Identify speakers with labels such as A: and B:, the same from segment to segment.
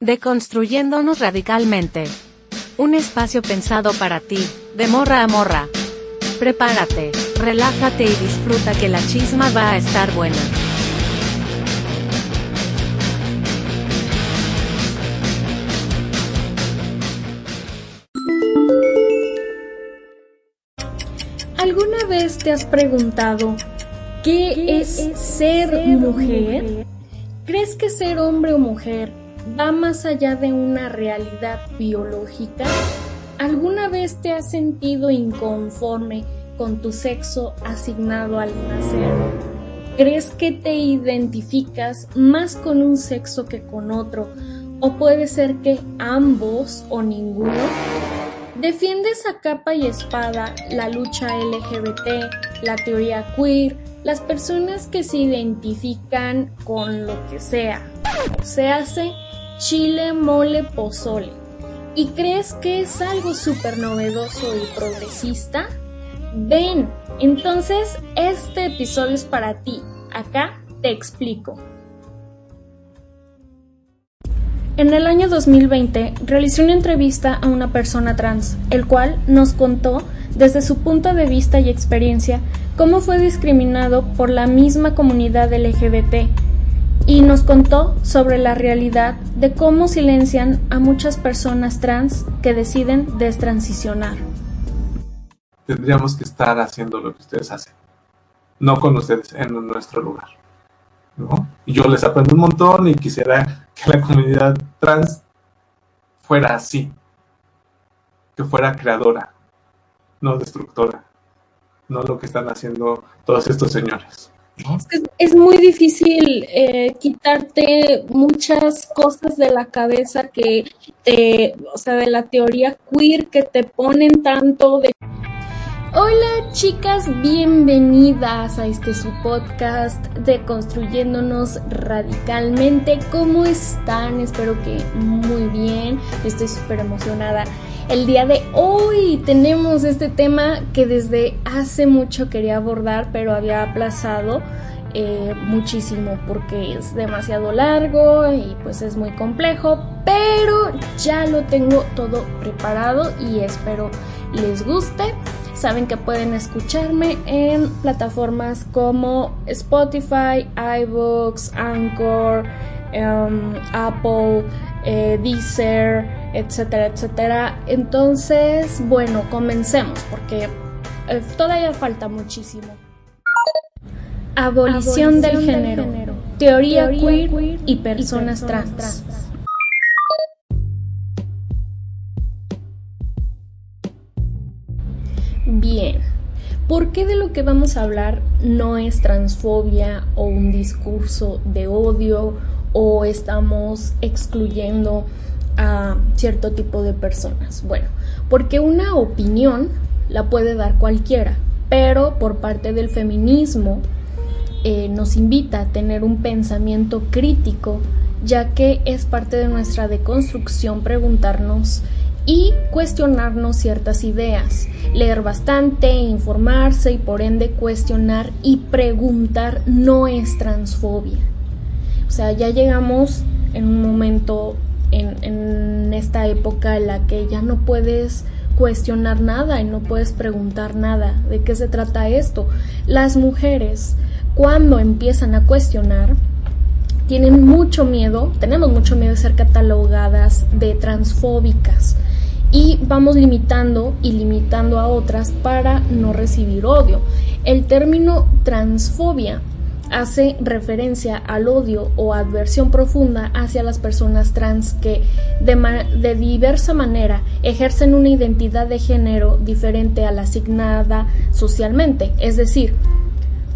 A: Deconstruyéndonos radicalmente. Un espacio pensado para ti, de morra a morra. Prepárate, relájate y disfruta que la chisma va a estar buena.
B: ¿Alguna vez te has preguntado qué es ser mujer? ¿Crees que ser hombre o mujer va más allá de una realidad biológica? ¿Alguna vez te has sentido inconforme con tu sexo asignado al nacer? ¿Crees que te identificas más con un sexo que con otro? ¿O puede ser que ambos o ninguno? ¿Defiendes a capa y espada la lucha LGBT, la teoría queer, las personas que se identifican con lo que sea? Se hace chile, mole, pozole. ¿Y crees que es algo súper novedoso y progresista? Ven, entonces este episodio es para ti. Acá te explico. En el año 2020 realicé una entrevista a una persona trans, el cual nos contó desde su punto de vista y experiencia cómo fue discriminado por la misma comunidad LGBT y nos contó sobre la realidad de cómo silencian a muchas personas trans que deciden destransicionar.
C: Tendríamos que estar haciendo lo que ustedes hacen, no con ustedes en nuestro lugar. ¿no? Y yo les aprendo un montón y quisiera que la comunidad trans fuera así, que fuera creadora, no destructora, no lo que están haciendo todos estos señores.
B: Es, muy difícil eh, quitarte muchas cosas de la cabeza que te, o sea, de la teoría queer que te ponen tanto de... Hola chicas, bienvenidas a este su podcast de Construyéndonos Radicalmente. ¿Cómo están? Espero que muy bien. Estoy súper emocionada el día de hoy tenemos este tema que desde hace mucho quería abordar, pero había aplazado eh, muchísimo porque es demasiado largo y pues es muy complejo, pero ya lo tengo todo preparado y espero les guste. Saben que pueden escucharme en plataformas como Spotify, iBooks, Anchor, em, Apple, eh, Deezer, etcétera, etcétera. Entonces, bueno, comencemos porque eh, todavía falta muchísimo. Abolición, del, género, teoría, queer, y personas, trans. Bien, ¿por qué de lo que vamos a hablar no es transfobia o un discurso de odio o estamos excluyendo a cierto tipo de personas? Bueno, porque una opinión la puede dar cualquiera, pero por parte del feminismo eh, nos invita a tener un pensamiento crítico, ya que es parte de nuestra deconstrucción preguntarnos y cuestionarnos ciertas ideas, leer bastante, informarse y por ende cuestionar y preguntar no es transfobia. O sea, ya llegamos en un momento en, esta época en la que ya no puedes cuestionar nada y no puedes preguntar nada. ¿De qué se trata esto? Las mujeres, cuando empiezan a cuestionar, tienen mucho miedo, tenemos mucho miedo de ser catalogadas de transfóbicas y vamos limitando y limitando a otras para no recibir odio. El término transfobia hace referencia al odio o adversión profunda hacia las personas trans que de, diversa manera ejercen una identidad de género diferente a la asignada socialmente, es decir,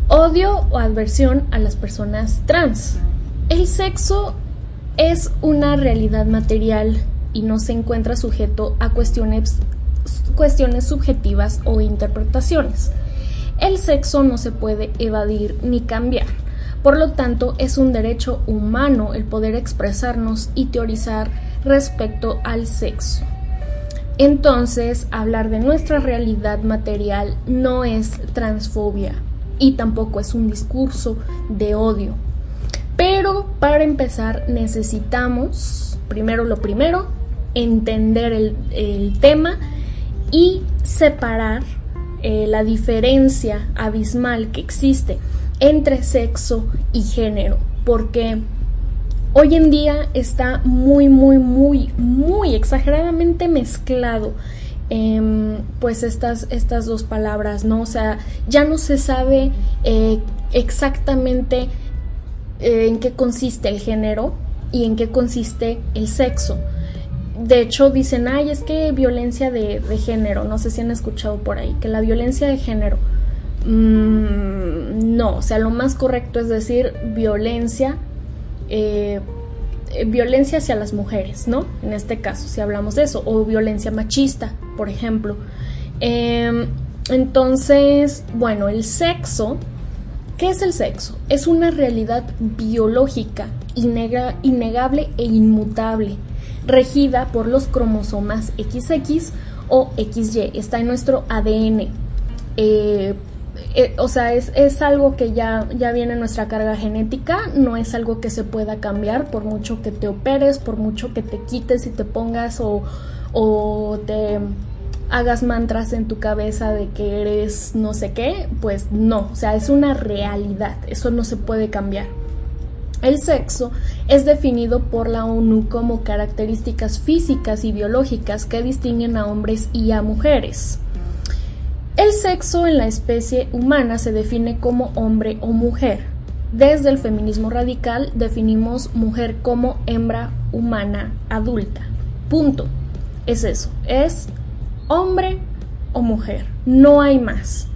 B: odio o adversión a las personas trans. El sexo es una realidad material y no se encuentra sujeto a cuestiones, cuestiones subjetivas o interpretaciones. El sexo no se puede evadir ni cambiar. Por lo tanto, es un derecho humano el poder expresarnos y teorizar respecto al sexo. Entonces, hablar de nuestra realidad material no es transfobia y tampoco es un discurso de odio. Pero para empezar necesitamos, primero lo primero, entender el, tema y separar eh, la diferencia abismal que existe entre sexo y género, porque hoy en día está muy, muy, muy, muy exageradamente mezclado. Em, pues estas, estas dos palabras, ¿no? O sea, ya no se sabe eh, exactamente eh, en qué consiste el género y en qué consiste el sexo. De hecho, dicen, ay, es que violencia de, género, no sé si han escuchado por ahí, que la violencia de género, mm, no, o sea, lo más correcto es decir violencia, eh, violencia hacia las mujeres, ¿no? En este caso, si hablamos de eso, o violencia machista, por ejemplo. Em, entonces, bueno, el sexo, ¿qué es el sexo? Es una realidad biológica, innegable e inmutable regida por los cromosomas XX o XY, está en nuestro ADN. Eh, eh, o sea, es, algo que ya, ya viene en nuestra carga genética, no es algo que se pueda cambiar por mucho que te operes, por mucho que te quites y te pongas o, o te hagas mantras en tu cabeza de que eres no sé qué, pues no, o sea, es una realidad, eso no se puede cambiar. El sexo es definido por la ONU como características físicas y biológicas que distinguen a hombres y a mujeres. El sexo en la especie humana se define como hombre o mujer. Desde el feminismo radical definimos mujer como hembra humana adulta. Punto. Es eso. Es hombre o mujer. No hay más.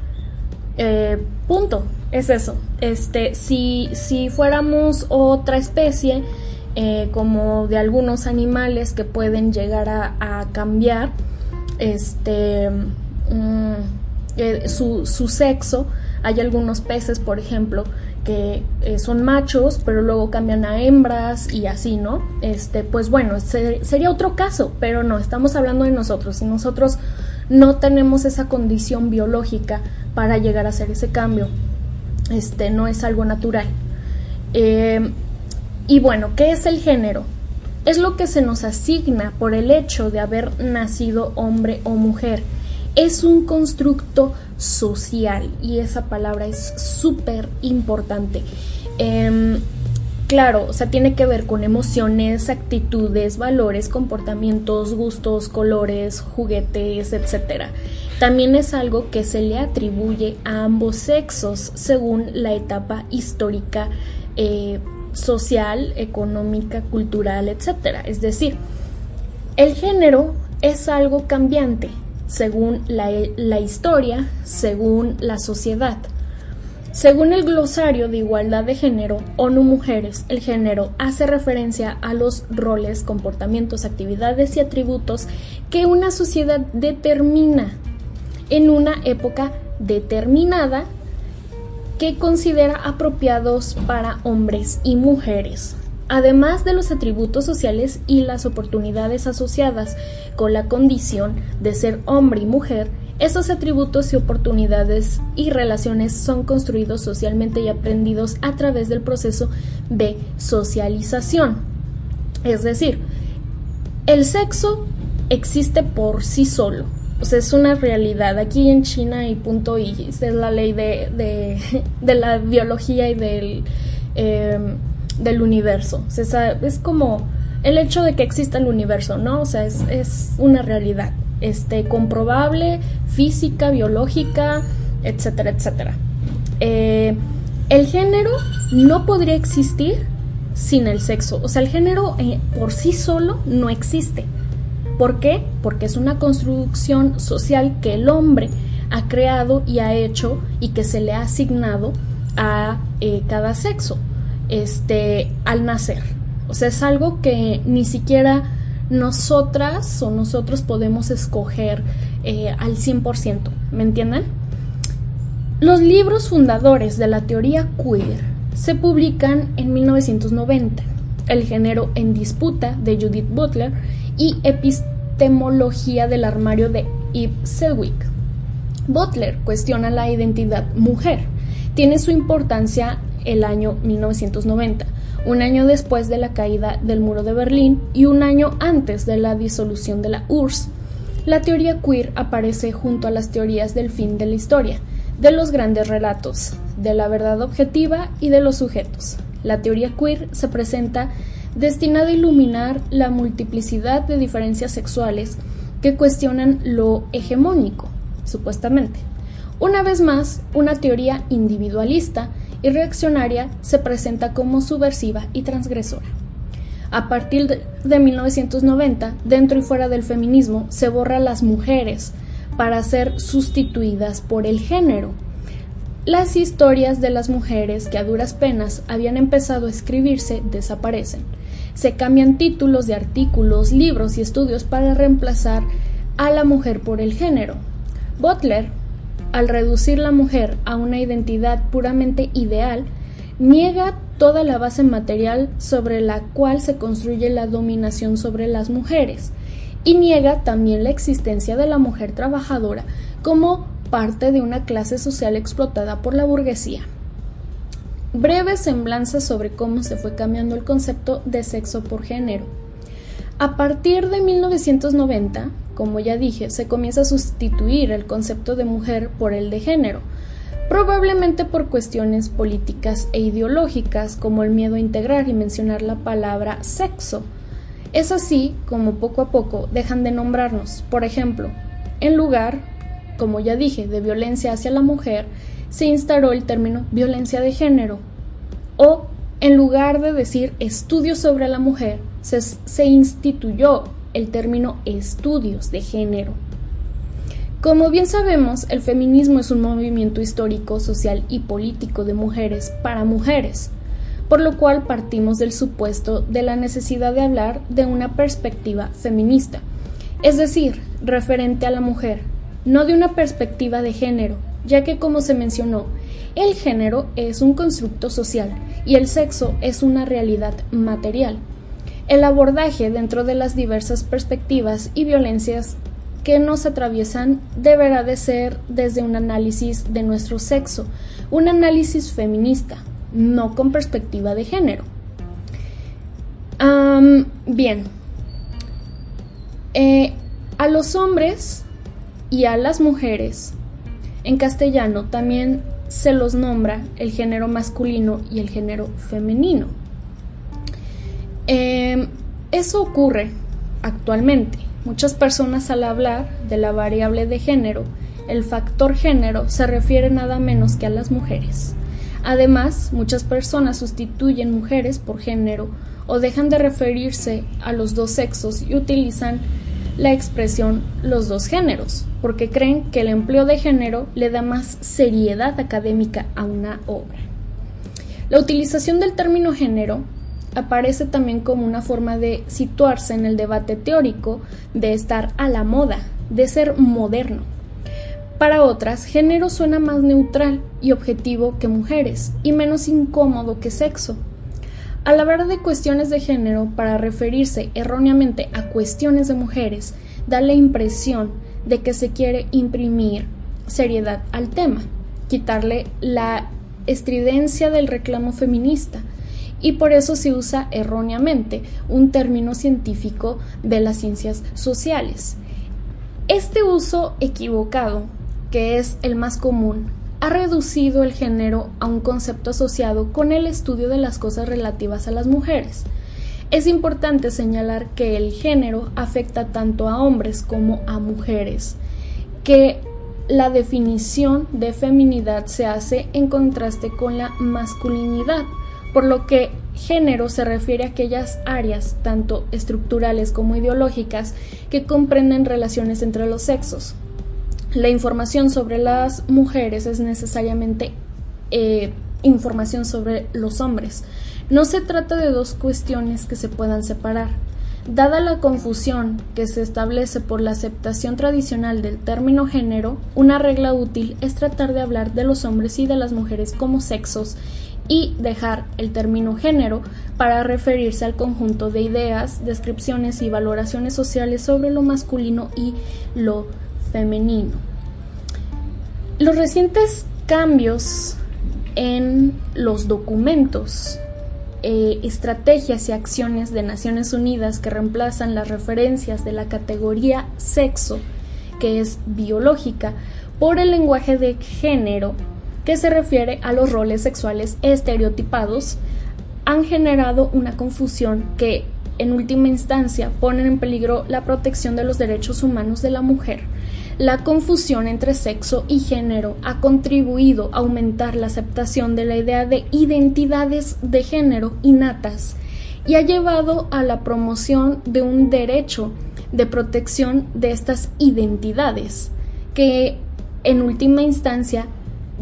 B: Eh, punto es eso. Este, si, si fuéramos otra especie, eh, como de algunos animales que pueden llegar a, cambiar este, mm, eh, su, sexo, hay algunos peces, por ejemplo, que eh, son machos, pero luego cambian a hembras y así, ¿no? Este, pues bueno, sería otro caso, pero no, estamos hablando de nosotros y nosotros no tenemos esa condición biológica para llegar a hacer ese cambio este, no es algo natural. Eh, y bueno, ¿qué es el género? Es lo que se nos asigna por el hecho de haber nacido hombre o mujer. Es un constructo social y esa palabra es súper importante. Em, claro, o sea, tiene que ver con emociones, actitudes, valores, comportamientos, gustos, colores, juguetes, etcétera. También es algo que se le atribuye a ambos sexos según la etapa histórica, eh, social, económica, cultural, etc. Es decir, el género es algo cambiante según la historia, según la sociedad. Según el glosario de igualdad de género, ONU Mujeres, el género hace referencia a los roles, comportamientos, actividades y atributos que una sociedad determina en una época determinada que considera apropiados para hombres y mujeres, además de los atributos sociales y las oportunidades asociadas con la condición de ser hombre y mujer, esos atributos y oportunidades y relaciones son construidos socialmente y aprendidos a través del proceso de socialización. Es decir, el sexo existe por sí solo, o sea, es una realidad. Aquí en China y punto y es la ley de, de, la biología y del, em, del universo. O sea, es como el hecho de que exista el universo, ¿no? O sea, es, es una realidad este, comprobable, física, biológica, etcétera, etcétera. Eh, el género no podría existir sin el sexo. O sea, el género eh, por sí solo no existe. ¿Por qué? Porque es una construcción social que el hombre ha creado y ha hecho y que se le ha asignado a eh, cada sexo este, al nacer. O sea, es algo que ni siquiera nosotras o nosotros podemos escoger eh, al 100%, ¿me entienden? Los libros fundadores de la teoría queer se publican en 1990. El género en disputa de Judith Butler y Epistemología del armario de Eve Selwick. Butler cuestiona la identidad mujer. Tiene su importancia el año 1990. Un año después de la caída del muro de Berlín y un año antes de la disolución de la URSS. La teoría queer aparece junto a las teorías del fin de la historia, de los grandes relatos, de la verdad objetiva y de los sujetos. La teoría queer se presenta destinada a iluminar la multiplicidad de diferencias sexuales que cuestionan lo hegemónico, supuestamente. Una vez más, una teoría individualista y reaccionaria se presenta como subversiva y transgresora. A partir de 1990, dentro y fuera del feminismo, se borra las mujeres para ser sustituidas por el género. Las historias de las mujeres que a duras penas habían empezado a escribirse desaparecen. Se cambian títulos de artículos, libros y estudios para reemplazar a la mujer por el género. Butler, al reducir la mujer a una identidad puramente ideal, niega toda la base material sobre la cual se construye la dominación sobre las mujeres y niega también la existencia de la mujer trabajadora como parte de una clase social explotada por la burguesía. Breve semblanza sobre cómo se fue cambiando el concepto de sexo por género. A partir de 1990, como ya dije, se comienza a sustituir el concepto de mujer por el de género, probablemente por cuestiones políticas e ideológicas como el miedo a integrar y mencionar la palabra sexo, es así como poco a poco dejan de nombrarnos. Por ejemplo, en lugar, como ya dije, de violencia hacia la mujer, se instauró el término violencia de género. O, en lugar de decir estudios sobre la mujer, se, se instituyó el término estudios de género. Como bien sabemos, el feminismo es un movimiento histórico, social y político de mujeres para mujeres por lo cual partimos del supuesto de la necesidad de hablar de una perspectiva feminista, es decir, referente a la mujer, no de una perspectiva de género, ya que como se mencionó, el género es un constructo social y el sexo es una realidad material. El abordaje dentro de las diversas perspectivas y violencias que nos atraviesan deberá de ser desde un análisis de nuestro sexo, un análisis feminista, no con perspectiva de género. bien, eh, a los hombres y a las mujeres en castellano también se los nombra el género masculino y el género femenino. Em, eso ocurre actualmente. Muchas personas al hablar de la variable de género, el factor género se refiere nada menos que a las mujeres. Además, muchas personas sustituyen mujeres por género o dejan de referirse a los dos sexos y utilizan la expresión los dos géneros, porque creen que el empleo de género le da más seriedad académica a una obra. La utilización del término género aparece también como una forma de situarse en el debate teórico, de estar a la moda, de ser moderno. Para otras, género suena más neutral y objetivo que mujeres y menos incómodo que sexo. Al hablar de cuestiones de género para referirse erróneamente a cuestiones de mujeres, da la impresión de que se quiere imprimir seriedad al tema, quitarle la estridencia del reclamo feminista, y por eso se usa erróneamente un término científico de las ciencias sociales. Este uso equivocado que es el más común, ha reducido el género a un concepto asociado con el estudio de las cosas relativas a las mujeres. Es importante señalar que el género afecta tanto a hombres como a mujeres, que la definición de feminidad se hace en contraste con la masculinidad, por lo que género se refiere a aquellas áreas, tanto estructurales como ideológicas, que comprenden relaciones entre los sexos la información sobre las mujeres es necesariamente eh, información sobre los hombres. No se trata de dos cuestiones que se puedan separar. Dada la confusión que se establece por la aceptación tradicional del término género, una regla útil es tratar de hablar de los hombres y de las mujeres como sexos y dejar el término género para referirse al conjunto de ideas, descripciones y valoraciones sociales sobre lo masculino y lo femenino. Los recientes cambios en los documentos eh, estrategias y acciones de Naciones Unidas que reemplazan las referencias de la categoría sexo, que es biológica, por el lenguaje de género, que se refiere a los roles sexuales estereotipados, han generado una confusión que en última instancia ponen en peligro la protección de los derechos humanos de la mujer. La confusión entre sexo y género ha contribuido a aumentar la aceptación de la idea de identidades de género innatas y ha llevado a la promoción de un derecho de protección de estas identidades, que en última instancia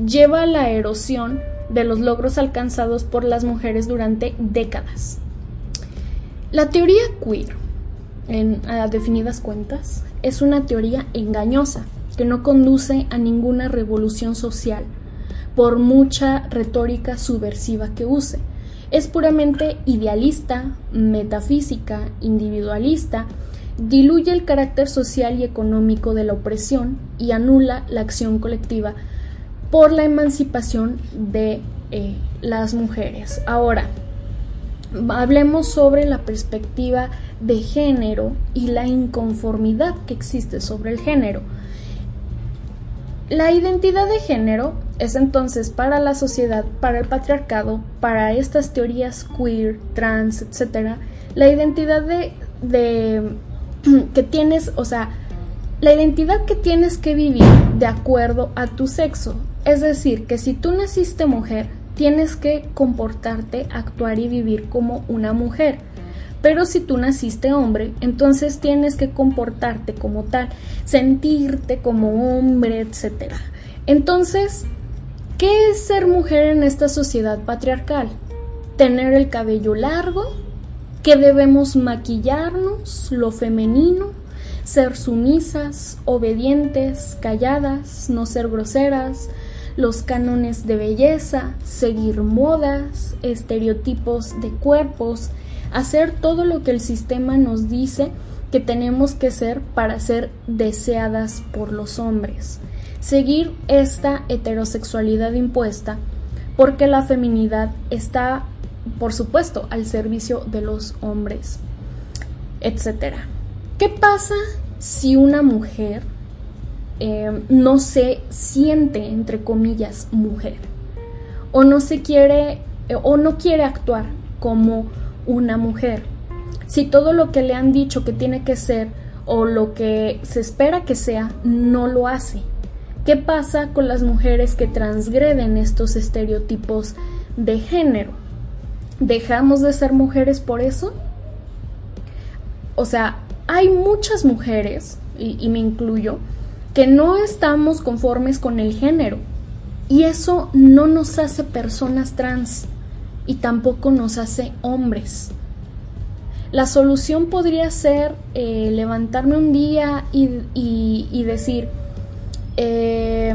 B: lleva a la erosión de los logros alcanzados por las mujeres durante décadas. La teoría queer, en definidas cuentas, es una teoría engañosa que no conduce a ninguna revolución social, por mucha retórica subversiva que use. Es puramente idealista, metafísica, individualista, diluye el carácter social y económico de la opresión y anula la acción colectiva por la emancipación de eh, las mujeres. Ahora, hablemos sobre la perspectiva de género y la inconformidad que existe sobre el género. La identidad de género es entonces para la sociedad, para el patriarcado, para estas teorías queer, trans, etc., la identidad de, de que tienes, o sea, la identidad que tienes que vivir de acuerdo a tu sexo. Es decir, que si tú naciste mujer, tienes que comportarte, actuar y vivir como una mujer. Pero si tú naciste hombre, entonces tienes que comportarte como tal, sentirte como hombre, etc. Entonces, ¿qué es ser mujer en esta sociedad patriarcal? Tener el cabello largo, que debemos maquillarnos, lo femenino, ser sumisas, obedientes, calladas, no ser groseras, los cánones de belleza, seguir modas, estereotipos de cuerpos, hacer todo lo que el sistema nos dice que tenemos que ser para ser deseadas por los hombres. Seguir esta heterosexualidad impuesta porque la feminidad está, por supuesto, al servicio de los hombres, etc. ¿Qué pasa si una mujer Em, no se siente, entre comillas, mujer. O no se quiere, eh, o no quiere actuar como una mujer. Si todo lo que le han dicho que tiene que ser o lo que se espera que sea, no lo hace. ¿Qué pasa con las mujeres que transgreden estos estereotipos de género? ¿Dejamos de ser mujeres por eso? O sea, hay muchas mujeres, y me incluyo, que no estamos conformes con el género y eso no nos hace personas trans y tampoco nos hace hombres. La solución podría ser eh, levantarme un día y, decir, eh,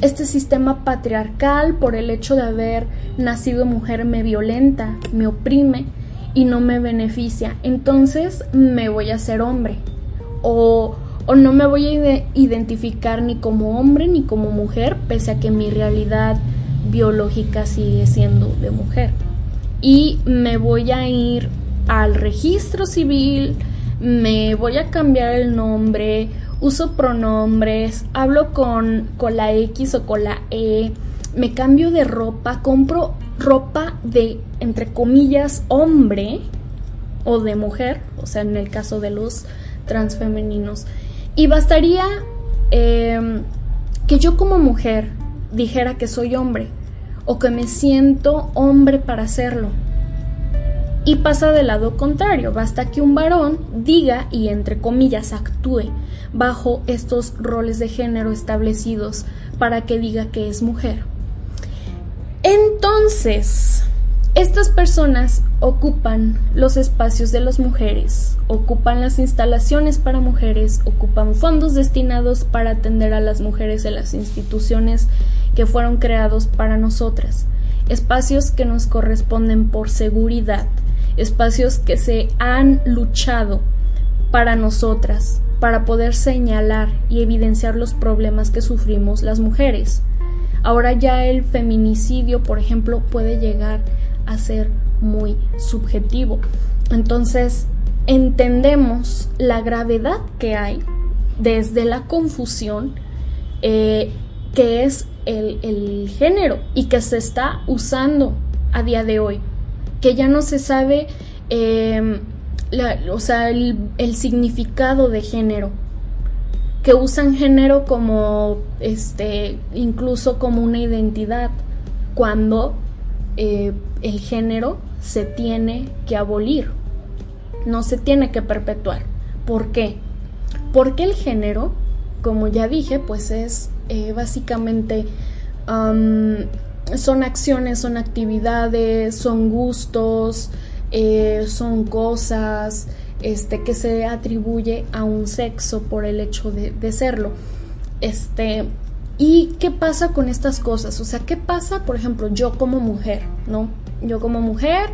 B: este sistema patriarcal por el hecho de haber nacido mujer me violenta, me oprime y no me beneficia, entonces me voy a ser hombre. O o no me voy a identificar ni como hombre ni como mujer, pese a que mi realidad biológica sigue siendo de mujer. Y me voy a ir al registro civil, me voy a cambiar el nombre, uso pronombres, hablo con, con la X o con la E, me cambio de ropa, compro ropa de, entre comillas, hombre o de mujer, o sea, en el caso de los transfemeninos. Y bastaría em, que yo como mujer dijera que soy hombre o que me siento hombre para hacerlo. Y pasa del lado contrario, basta que un varón diga y entre comillas actúe bajo estos roles de género establecidos para que diga que es mujer. Entonces, estas personas ocupan los espacios de las mujeres, ocupan las instalaciones para mujeres, ocupan fondos destinados para atender a las mujeres en las instituciones que fueron creados para nosotras, espacios que nos corresponden por seguridad, espacios que se han luchado para nosotras, para poder señalar y evidenciar los problemas que sufrimos las mujeres. Ahora ya el feminicidio, por ejemplo, puede llegar a ser muy subjetivo. Entonces, entendemos la gravedad que hay desde la confusión eh, que es el, género y que se está usando a día de hoy, que ya no se sabe em, o sea, el, el, significado de género, que usan género como, este, incluso como una identidad, cuando eh, el género se tiene que abolir, no se tiene que perpetuar. ¿Por qué? Porque el género, como ya dije, pues es eh, básicamente son acciones, son actividades, son gustos, eh, son cosas este, que se atribuye a un sexo por el hecho de, de serlo. Este, ¿Y qué pasa con estas cosas? O sea, ¿qué pasa, por ejemplo, yo como mujer, ¿no? Yo como mujer,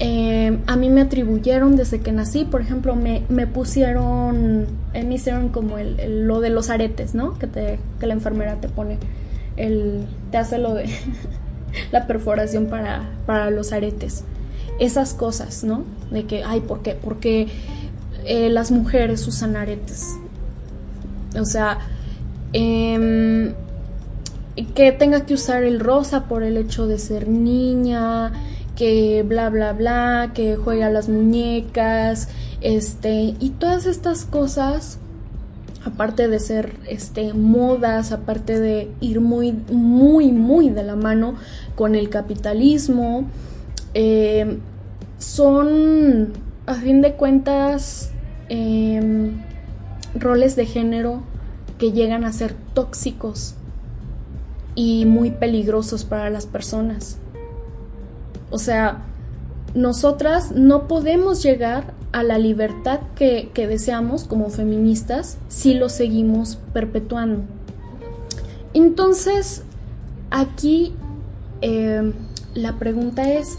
B: eh, a mí me atribuyeron desde que nací, por ejemplo, me, me pusieron, eh, me hicieron como el, lo de los aretes, ¿no? Que, te, que la enfermera te pone, el, te hace lo de la perforación para, para los aretes. Esas cosas, ¿no? De que, ay, ¿por qué? Porque eh, las mujeres usan aretes. O sea, Em, que tenga que usar el rosa por el hecho de ser niña, que bla bla bla, que juega a las muñecas, este, y todas estas cosas, aparte de ser este modas, aparte de ir muy, muy, muy de la mano con el capitalismo, em, son a fin de cuentas em, roles de género que llegan a ser tóxicos y muy peligrosos para las personas. O sea, nosotras no podemos llegar a la libertad que, deseamos como feministas si lo seguimos perpetuando. Entonces, aquí eh, la pregunta es,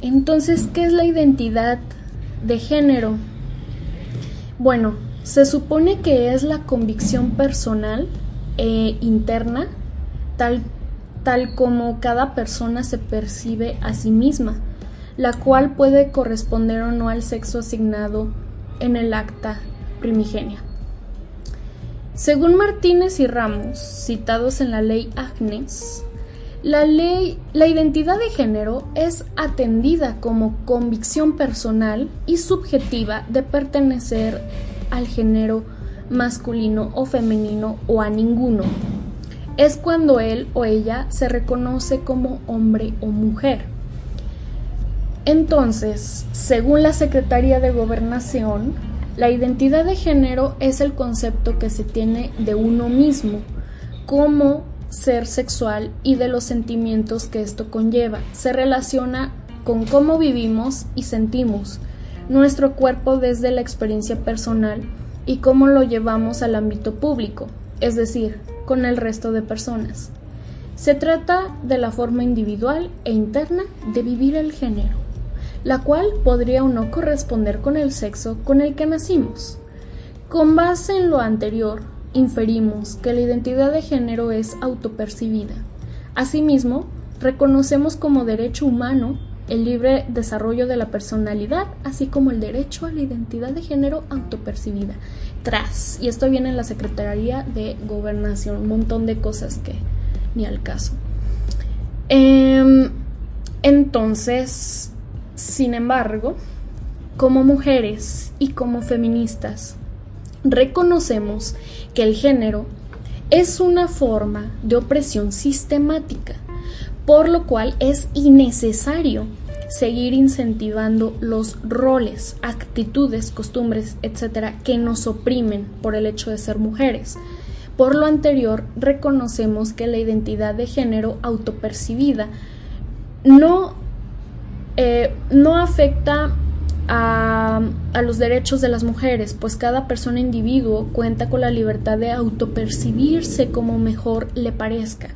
B: entonces, ¿qué es la identidad de género? Bueno, se supone que es la convicción personal e interna, tal, tal como cada persona se percibe a sí misma, la cual puede corresponder o no al sexo asignado en el acta primigenia. Según Martínez y Ramos, citados en la ley Agnes, la ley, la identidad de género es atendida como convicción personal y subjetiva de pertenecer al género masculino o femenino o a ninguno. Es cuando él o ella se reconoce como hombre o mujer. Entonces, según la Secretaría de Gobernación, la identidad de género es el concepto que se tiene de uno mismo como ser sexual y de los sentimientos que esto conlleva. Se relaciona con cómo vivimos y sentimos, nuestro cuerpo desde la experiencia personal y cómo lo llevamos al ámbito público, es decir, con el resto de personas. Se trata de la forma individual e interna de vivir el género, la cual podría o no corresponder con el sexo con el que nacimos. Con base en lo anterior, inferimos que la identidad de género es autopercibida. Asimismo, reconocemos como derecho humano el libre desarrollo de la personalidad, así como el derecho a la identidad de género autopercibida. Tras, y esto viene en la Secretaría de Gobernación, un montón de cosas que ni al caso. Em, entonces, sin embargo, como mujeres y como feministas, reconocemos que el género es una forma de opresión sistemática, por lo cual es innecesario seguir incentivando los roles, actitudes, costumbres, etcétera, que nos oprimen por el hecho de ser mujeres. Por lo anterior, reconocemos que la identidad de género autopercibida no, eh, no afecta a, a, los derechos de las mujeres, pues cada persona individuo cuenta con la libertad de autopercibirse como mejor le parezca.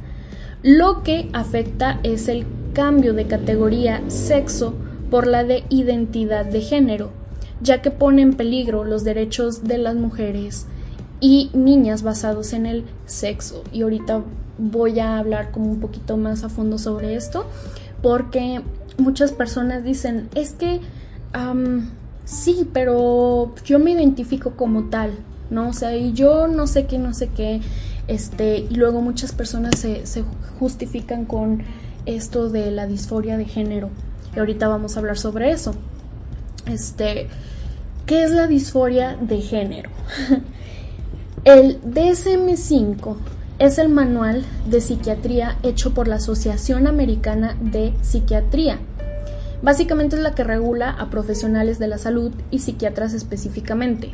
B: Lo que afecta es el cambio de categoría sexo por la de identidad de género, ya que pone en peligro los derechos de las mujeres y niñas basados en el sexo. Y ahorita voy a hablar como un poquito más a fondo sobre esto, porque muchas personas dicen, es que sí, pero yo me identifico como tal, ¿no? O sea, y yo no sé qué, no sé qué, este, y luego muchas personas se, justifican con esto de la disforia de género. Y ahorita vamos a hablar sobre eso. Este, ¿qué es la disforia de género? el DSM-5 es el manual de psiquiatría hecho por la Asociación Americana de Psiquiatría. Básicamente es la que regula a profesionales de la salud y psiquiatras específicamente.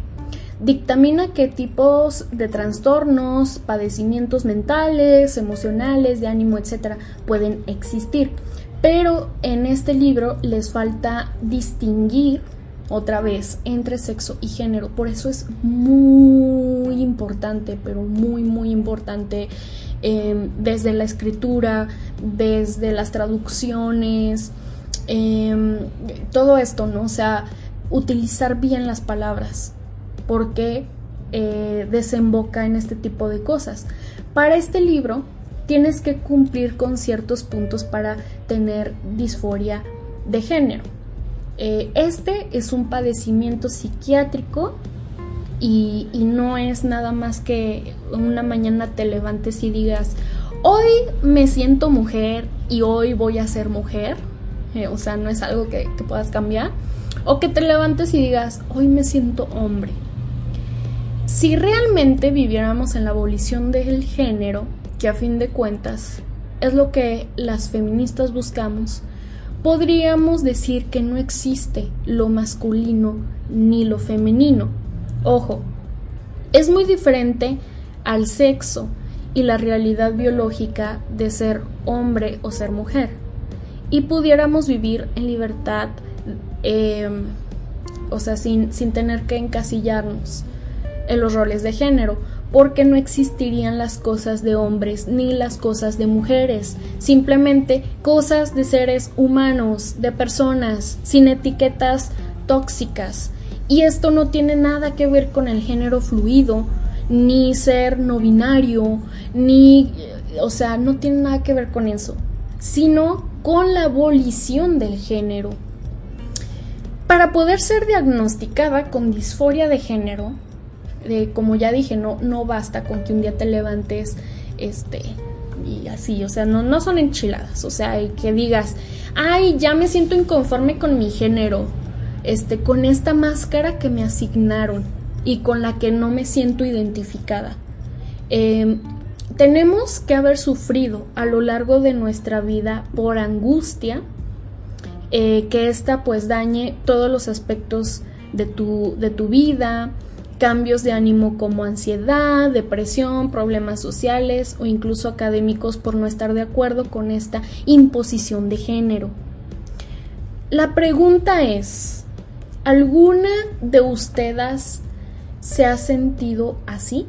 B: Dictamina qué tipos de trastornos, padecimientos mentales, emocionales, de ánimo, etc. pueden existir. Pero en este libro les falta distinguir otra vez entre sexo y género. Por eso es muy importante, pero muy, muy importante em, desde la escritura, desde las traducciones, em, todo esto, ¿no? O sea, utilizar bien las palabras porque eh, desemboca en este tipo de cosas. Para este libro tienes que cumplir con ciertos puntos para tener disforia de género. Eh, este es un padecimiento psiquiátrico y, no es nada más que una mañana te levantes y digas, hoy me siento mujer y hoy voy a ser mujer. Eh, o sea, no es algo que puedas cambiar. O que te levantes y digas, hoy me siento hombre si realmente viviéramos en la abolición del género, que a fin de cuentas es lo que las feministas buscamos, podríamos decir que no existe lo masculino ni lo femenino. Ojo, es muy diferente al sexo y la realidad biológica de ser hombre o ser mujer. Y pudiéramos vivir en libertad, em, o sea, sin, sin tener que encasillarnos en los roles de género, porque no existirían las cosas de hombres ni las cosas de mujeres, simplemente cosas de seres humanos, de personas, sin etiquetas tóxicas. Y esto no tiene nada que ver con el género fluido, ni ser no binario, ni, o sea, no tiene nada que ver con eso, sino con la abolición del género. Para poder ser diagnosticada con disforia de género, como ya dije, no, no basta con que un día te levantes, este, y así, o sea, no, no son enchiladas, o sea, que digas, ay, ya me siento inconforme con mi género, este, con esta máscara que me asignaron y con la que no me siento identificada. Em, tenemos que haber sufrido a lo largo de nuestra vida por angustia, eh, que esta pues dañe todos los aspectos de tu, de tu vida, cambios de ánimo como ansiedad, depresión, problemas sociales o incluso académicos por no estar de acuerdo con esta imposición de género. La pregunta es, ¿alguna de ustedes se ha sentido así?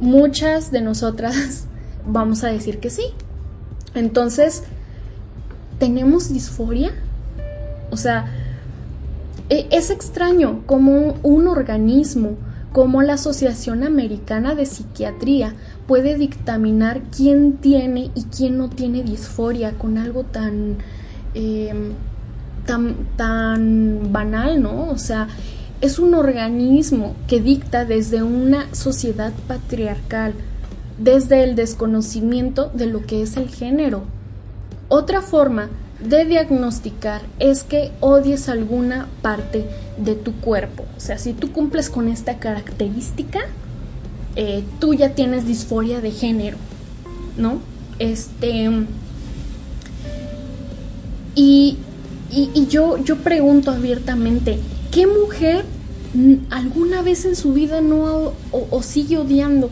B: Muchas de nosotras vamos a decir que sí. Entonces, ¿tenemos disforia? O sea, es extraño como un organismo como la Asociación Americana de Psiquiatría puede dictaminar quién tiene y quién no tiene disforia con algo tan, em, tan, tan banal, ¿no? O sea, es un organismo que dicta desde una sociedad patriarcal, desde el desconocimiento de lo que es el género. Otra forma de diagnosticar es que odies alguna parte de tu cuerpo. O sea, si tú cumples con esta característica, eh, tú ya tienes disforia de género, ¿no? Este. Y, y, yo, yo pregunto abiertamente, ¿qué mujer alguna vez en su vida no o, sigue odiando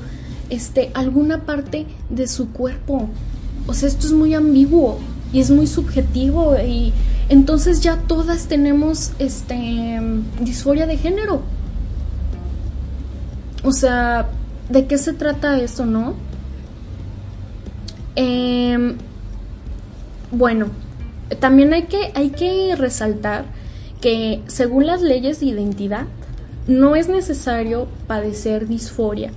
B: este, alguna parte de su cuerpo? O sea, esto es muy ambiguo y es muy subjetivo y entonces ya todas tenemos este disforia de género. O sea, ¿de qué se trata esto, no? Em, bueno, también hay que, hay que resaltar que según las leyes de identidad, no es necesario padecer disforia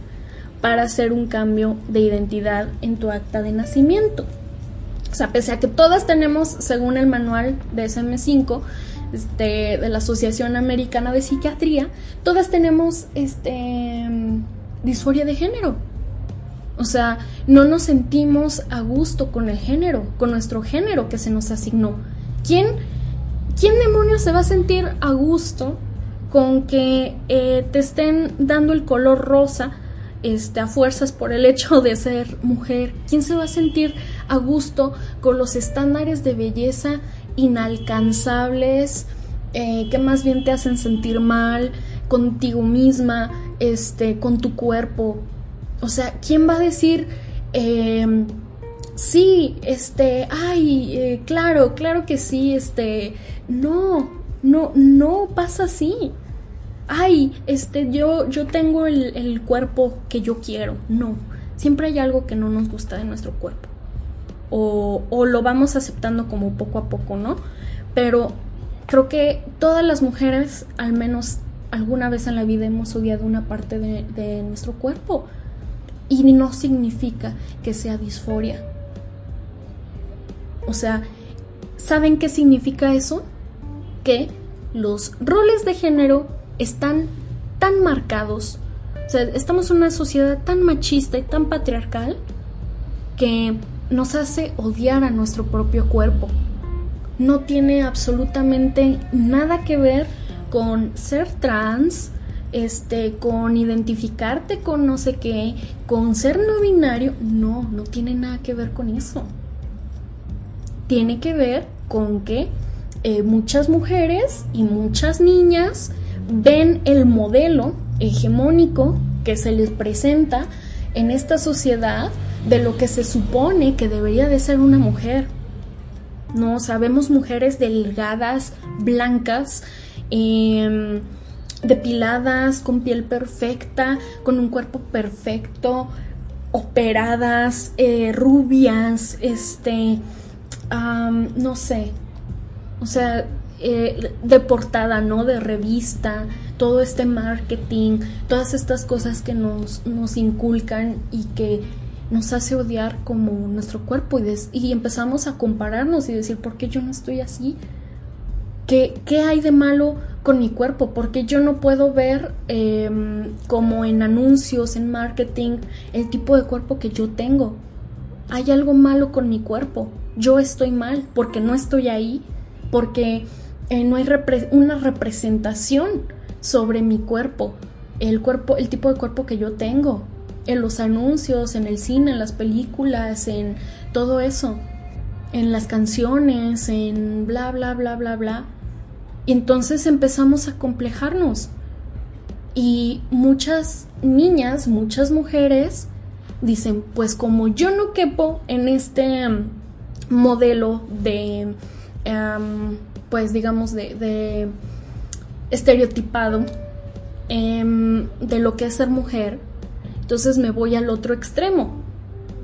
B: para hacer un cambio de identidad en tu acta de nacimiento. Sea, pese a que todas tenemos, según el manual de SM5, este, de la Asociación Americana de Psiquiatría, todas tenemos este, disforia de género. O sea, no nos sentimos a gusto con el género, con nuestro género que se nos asignó. ¿Quién, quién demonios se va a sentir a gusto con que eh, te estén dando el color rosa este, a fuerzas por el hecho de ser mujer? ¿Quién se va a sentir a gusto con los estándares de belleza inalcanzables eh, que más bien te hacen sentir mal contigo misma, este, con tu cuerpo? O sea, ¿quién va a decir, em, sí, este, ay, eh, claro, claro que sí, este, no, no, no pasa así ay, este, yo, yo tengo el, cuerpo que yo quiero. No, siempre hay algo que no nos gusta de nuestro cuerpo. O, o, lo vamos aceptando como poco a poco, ¿no? Pero creo que todas las mujeres, al menos alguna vez en la vida, hemos odiado una parte de, de nuestro cuerpo. Y no significa que sea disforia. O sea, ¿saben qué significa eso? Que los roles de género están tan marcados, o sea, estamos en una sociedad tan machista y tan patriarcal que nos hace odiar a nuestro propio cuerpo. No tiene absolutamente nada que ver con ser trans, este, con identificarte con no sé qué, con ser no binario. No, no tiene nada que ver con eso. Tiene que ver con que eh, muchas mujeres y muchas niñas ven el modelo hegemónico que se les presenta en esta sociedad de lo que se supone que debería de ser una mujer. No, sabemos mujeres delgadas, blancas, em, depiladas, con piel perfecta, con un cuerpo perfecto, operadas, eh, rubias, este, no sé. O sea, eh, de portada, ¿no? De revista, todo este marketing, todas estas cosas que nos, nos inculcan y que nos hace odiar como nuestro cuerpo y, y empezamos a compararnos y decir, ¿por qué yo no estoy así? ¿Qué, qué hay de malo con mi cuerpo? Porque yo no puedo ver em, como en anuncios, en marketing, el tipo de cuerpo que yo tengo. Hay algo malo con mi cuerpo. Yo estoy mal porque no estoy ahí, porque eh, no hay una representación sobre mi cuerpo, el cuerpo, el tipo de cuerpo que yo tengo, en los anuncios, en el cine, en las películas, en todo eso, en las canciones, en bla, bla, bla, bla, bla. Y entonces empezamos a complejarnos. Y muchas niñas, muchas mujeres dicen, pues como yo no quepo en este mm, modelo de pues digamos, de, estereotipado em, de lo que es ser mujer, entonces me voy al otro extremo.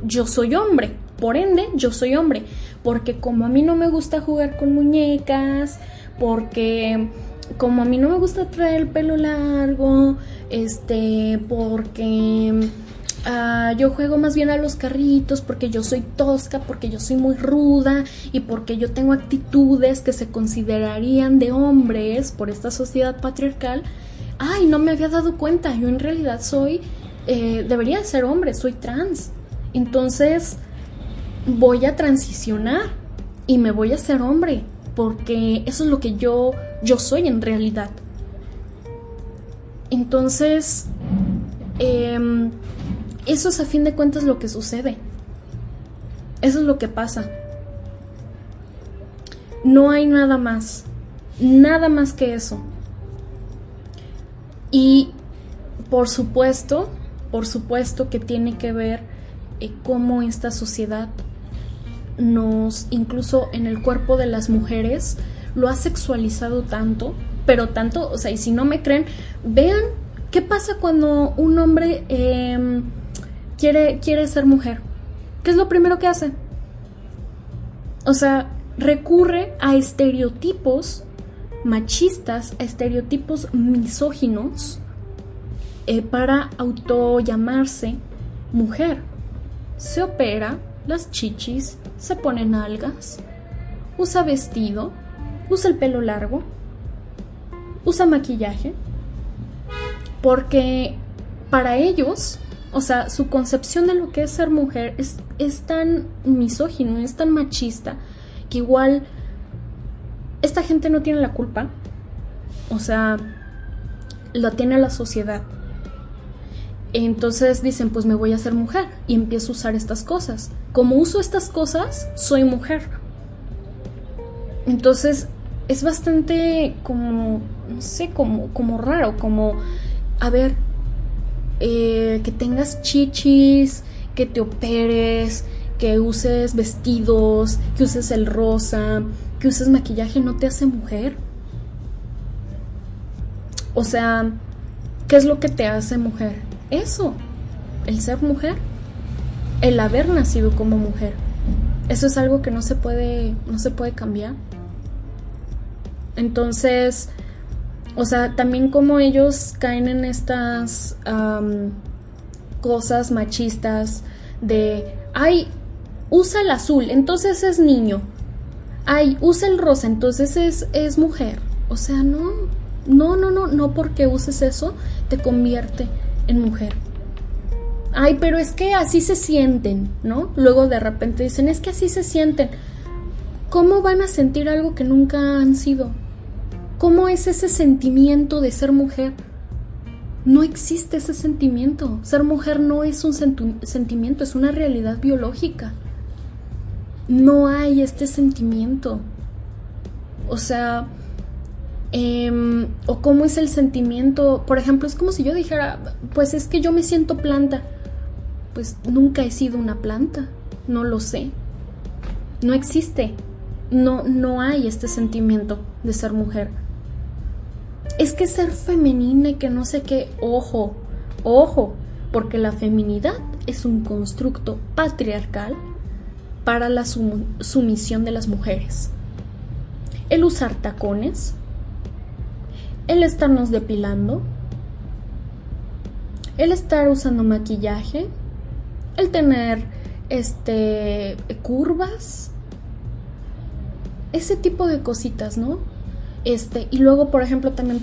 B: Yo soy hombre, por ende, yo soy hombre, porque como a mí no me gusta jugar con muñecas, porque como a mí no me gusta traer el pelo largo, este, porque Ah, yo juego más bien a los carritos porque yo soy tosca, porque yo soy muy ruda y porque yo tengo actitudes que se considerarían de hombres por esta sociedad patriarcal. Ay, no me había dado cuenta, yo en realidad soy, eh, debería ser hombre, soy trans. Entonces voy a transicionar y me voy a ser hombre porque eso es lo que yo, yo soy en realidad. Entonces, eh, eso es a fin de cuentas lo que sucede. Eso es lo que pasa. No hay nada más. Nada más que eso. Y por supuesto, por supuesto que tiene que ver eh, cómo esta sociedad nos, incluso en el cuerpo de las mujeres, lo ha sexualizado tanto, pero tanto, o sea, y si no me creen, vean qué pasa cuando un hombre em, quiere, quiere ser mujer. ¿Qué es lo primero que hace? O sea, recurre a estereotipos machistas, a estereotipos misóginos eh, para auto llamarse mujer. Se opera, las chichis, se ponen algas, usa vestido, usa el pelo largo, usa maquillaje, porque para ellos, o sea, su concepción de lo que es ser mujer es, es tan misógino, es tan machista, que igual esta gente no tiene la culpa, o sea, lo tiene la sociedad. Entonces dicen, pues me voy a hacer mujer y empiezo a usar estas cosas. Como uso estas cosas, soy mujer. Entonces es bastante como, no sé, como, como raro, como, a ver, eh, que tengas chichis, que te operes, que uses vestidos, que uses el rosa, que uses maquillaje, no te hace mujer. O sea, ¿qué es lo que te hace mujer? Eso, el ser mujer, el haber nacido como mujer. Eso es algo que no se puede, no se puede cambiar. Entonces, o sea, también como ellos caen en estas cosas machistas de, ay, usa el azul, entonces es niño. Ay, usa el rosa, entonces es, es mujer. O sea, no, no, no, no, no porque uses eso te convierte en mujer. Ay, pero es que así se sienten, ¿no? Luego de repente dicen, es que así se sienten. ¿Cómo van a sentir algo que nunca han sido? ¿Cómo es ese sentimiento de ser mujer? No existe ese sentimiento. Ser mujer no es un sentimiento, es una realidad biológica. No hay este sentimiento. O sea, Em, o cómo es el sentimiento. Por ejemplo, es como si yo dijera, pues es que yo me siento planta. Pues nunca he sido una planta, no lo sé. No existe. No, no hay este sentimiento de ser mujer. Es que ser femenina y que no sé qué, ojo, ojo, porque la feminidad es un constructo patriarcal para la sumisión de las mujeres. El usar tacones, el estarnos depilando, el estar usando maquillaje, el tener este curvas, ese tipo de cositas, ¿no? Este, y luego, por ejemplo, también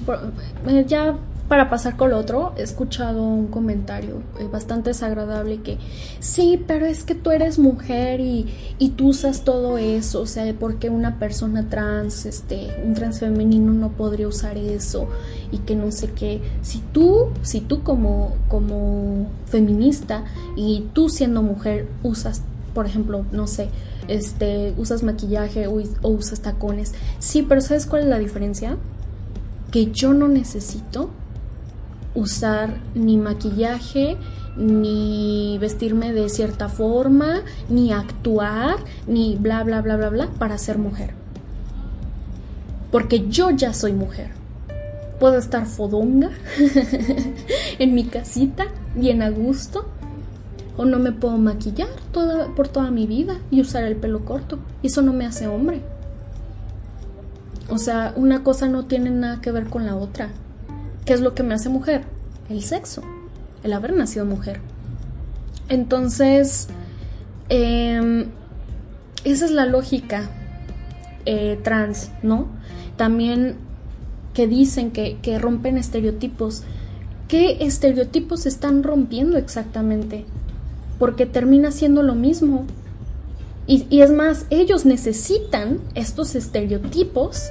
B: eh, ya para pasar con lo otro, he escuchado un comentario eh, bastante desagradable que sí, pero es que tú eres mujer y, y tú usas todo eso, o sea, porque una persona trans, este, un trans femenino no podría usar eso y que no sé qué. Si tú, si tú como, como feminista y tú siendo mujer usas, por ejemplo, no sé, este, usas maquillaje o, o usas tacones, sí, pero ¿sabes cuál es la diferencia? Que yo no necesito usar ni maquillaje, ni vestirme de cierta forma, ni actuar, ni bla, bla, bla, bla, bla, para ser mujer. Porque yo ya soy mujer. Puedo estar fodonga en mi casita, bien a gusto, o no me puedo maquillar por toda mi vida y usar el pelo corto. Y eso no me hace hombre. O sea, una cosa no tiene nada que ver con la otra. ¿Qué es lo que me hace mujer? El sexo, el haber nacido mujer. Entonces, em, esa es la lógica eh, trans, ¿no? También que dicen que, que rompen estereotipos. ¿Qué estereotipos están rompiendo exactamente? Porque termina siendo lo mismo. Y, es más, ellos necesitan estos estereotipos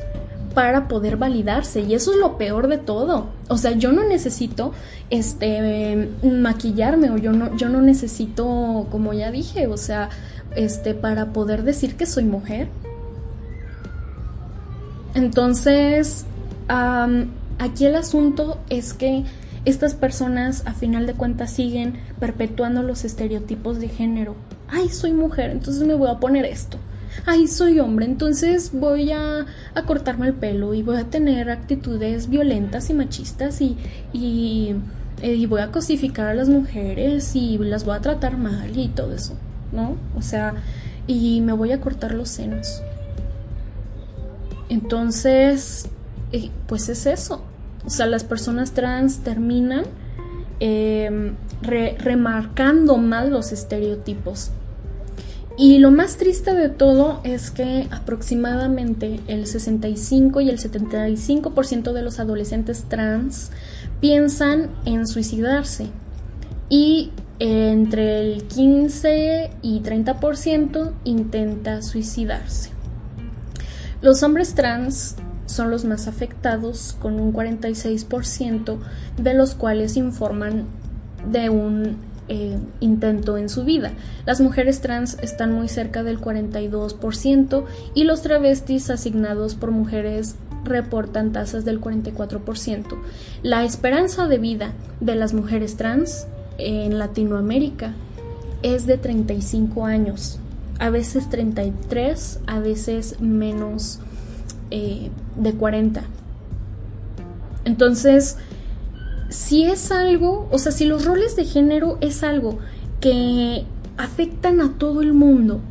B: para poder validarse y eso es lo peor de todo. O sea, yo no necesito este maquillarme o yo no yo no necesito, como ya dije, o sea, este para poder decir que soy mujer. Entonces, aquí el asunto es que estas personas a final de cuentas siguen perpetuando los estereotipos de género. Ay, soy mujer, entonces me voy a poner esto ay, soy hombre, entonces voy a, cortarme el pelo y voy a tener actitudes violentas y machistas y, eh, y voy a cosificar a las mujeres y las voy a tratar mal y todo eso, ¿no? O sea, y me voy a cortar los senos. Entonces, eh, pues es eso. O sea, las personas trans terminan em, remarcando mal los estereotipos Y lo más triste de todo es que aproximadamente el 65 y el 75% de los adolescentes trans piensan en suicidarse y entre el 15 y 30% intenta suicidarse. Los hombres trans son los más afectados con un 46% de los cuales informan de un eh, intento en su vida. Las mujeres trans están muy cerca del 42% y los travestis asignados por mujeres reportan tasas del 44%. La esperanza de vida de las mujeres trans en Latinoamérica es de 35 años, a veces 33, a veces menos eh, de 40. Entonces, si es algo, o sea, si los roles de género es algo que afectan a todo el mundo,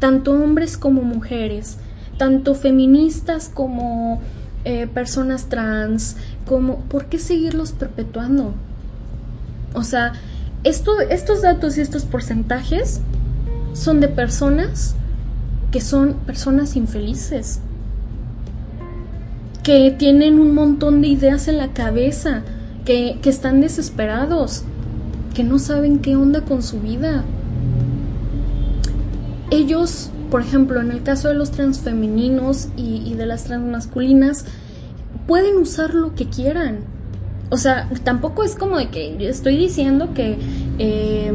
B: tanto hombres como mujeres, tanto feministas como eh, personas trans, como, ¿por qué seguirlos perpetuando? O sea, esto, estos datos y estos porcentajes son de personas que son personas infelices, que tienen un montón de ideas en la cabeza, que, están desesperados, que no saben qué onda con su vida. Ellos, por ejemplo, en el caso de los transfemeninos y, de las transmasculinas, pueden usar lo que quieran o sea, tampoco es como de que estoy diciendo que eh,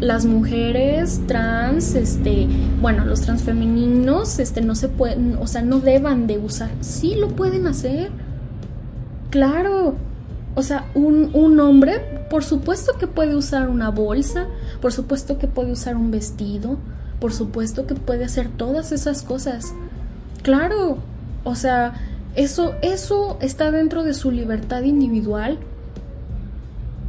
B: las mujeres trans, este, bueno, los transfemeninos, este, no se pueden, o sea, no deban de usar. Sí lo pueden hacer. Claro. O sea, un, un hombre, por supuesto que puede usar una bolsa, por supuesto que puede usar un vestido, por supuesto que puede hacer todas esas cosas. Claro. O sea, eso, eso está dentro de su libertad individual.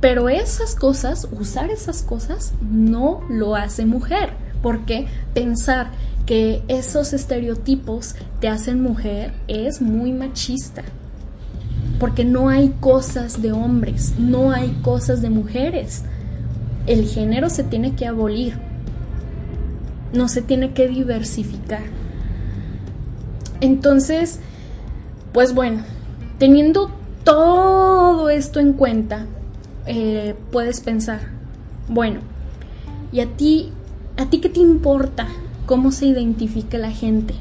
B: Pero esas cosas, usar esas cosas, no lo hace mujer. Porque pensar que esos estereotipos te hacen mujer es muy machista. Porque no hay cosas de hombres, no hay cosas de mujeres. El género se tiene que abolir. No se tiene que diversificar. Entonces, pues bueno, teniendo todo esto en cuenta, eh, puedes pensar, bueno, ¿y a ti, a ti qué te importa cómo se identifica la gente?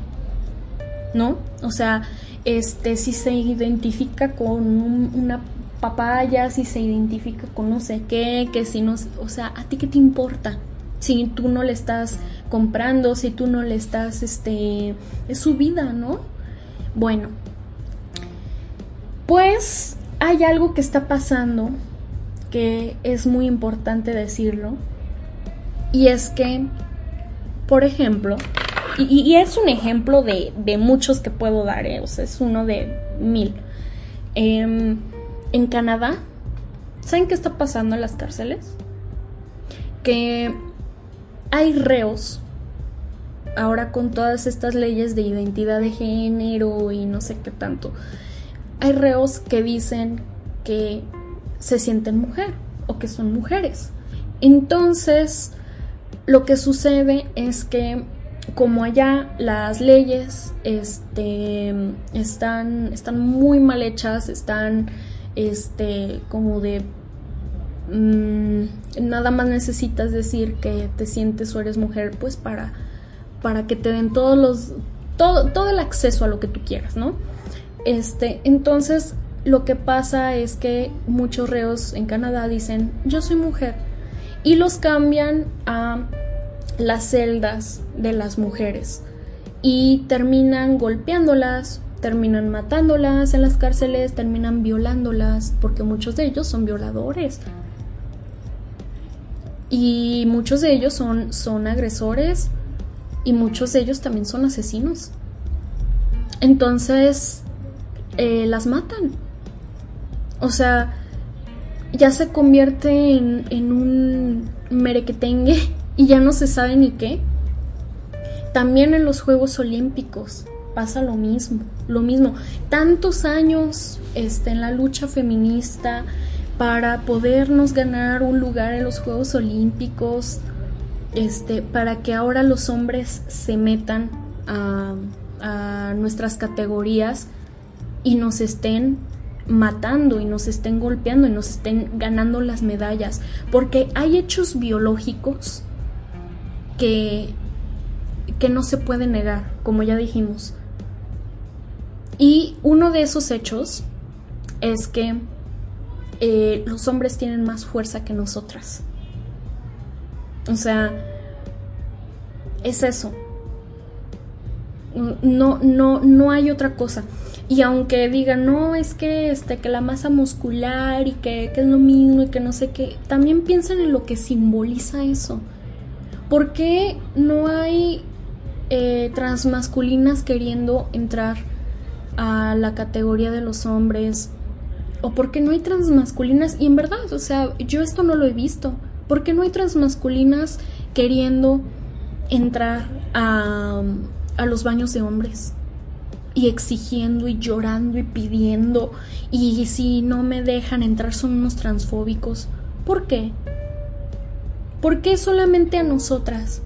B: ¿No? O sea, este, si se identifica con una papaya, si se identifica con no sé qué, que si no, o sea, ¿a ti qué te importa? Si tú no le estás comprando, si tú no le estás, este, es su vida, ¿no? Bueno, pues hay algo que está pasando que es muy importante decirlo. Y es que, por ejemplo, y, es un ejemplo de, muchos que puedo dar, ¿eh? o sea, es uno de mil. Em, en Canadá, ¿saben qué está pasando en las cárceles? Que hay reos, ahora con todas estas leyes de identidad de género y no sé qué tanto, hay reos que dicen que se sienten mujer o que son mujeres. Entonces, lo que sucede es que como allá las leyes este, están, están muy mal hechas, están este, como de mm, nada más necesitas decir que te sientes o eres mujer, pues para, para que te den todos los, todo, todo el acceso a lo que tú quieras, ¿no? Este, entonces, lo que pasa es que muchos reos en Canadá dicen, yo soy mujer, y los cambian a las celdas de las mujeres y terminan golpeándolas, terminan matándolas en las cárceles, terminan violándolas, porque muchos de ellos son violadores. Y muchos de ellos son, son agresores y muchos de ellos también son asesinos. Entonces, eh, las matan. O sea, ya se convierte en, en un merequetengue y ya no se sabe ni qué. También en los Juegos Olímpicos pasa lo mismo, lo mismo. Tantos años este, en la lucha feminista para podernos ganar un lugar en los Juegos Olímpicos este, para que ahora los hombres se metan a, a nuestras categorías y nos estén matando y nos estén golpeando y nos estén ganando las medallas, porque hay hechos biológicos que, que no se puede negar, como ya dijimos. Y uno de esos hechos es que eh, los hombres tienen más fuerza que nosotras. O sea, es eso. No, no, no hay otra cosa. Y aunque digan, no, es que, este, que la masa muscular y que, que, es lo mismo y que no sé qué, también piensen en lo que simboliza eso. ¿Por qué no hay eh, transmasculinas queriendo entrar a la categoría de los hombres? ¿O por qué no hay transmasculinas? Y en verdad, o sea, yo esto no lo he visto. ¿Por qué no hay transmasculinas queriendo entrar a, a los baños de hombres? Y exigiendo y llorando y pidiendo y si no me dejan entrar son unos transfóbicos. ¿Por qué? ¿Por qué solamente a nosotras?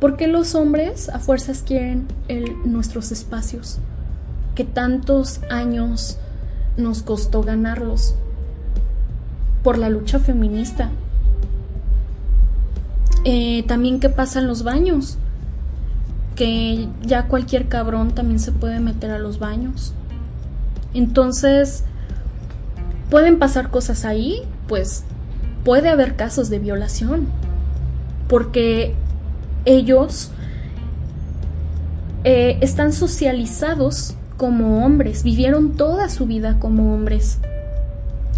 B: ¿Por qué los hombres a fuerzas quieren el, nuestros espacios? Que tantos años nos costó ganarlos. Por la lucha feminista. Eh, también qué pasa en los baños que ya cualquier cabrón también se puede meter a los baños. Entonces, pueden pasar cosas ahí, pues puede haber casos de violación, porque ellos eh, están socializados como hombres, vivieron toda su vida como hombres,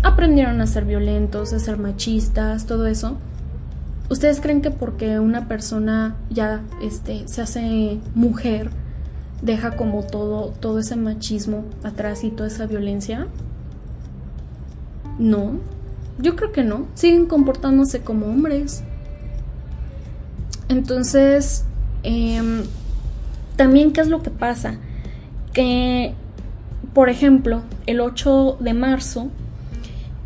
B: aprendieron a ser violentos, a ser machistas, todo eso. ¿Ustedes creen que porque una persona ya este, se hace mujer, deja como todo, todo ese machismo atrás y toda esa violencia? No, yo creo que no. Siguen comportándose como hombres. Entonces, em, también, ¿qué es lo que pasa? Que, por ejemplo, el 8 de marzo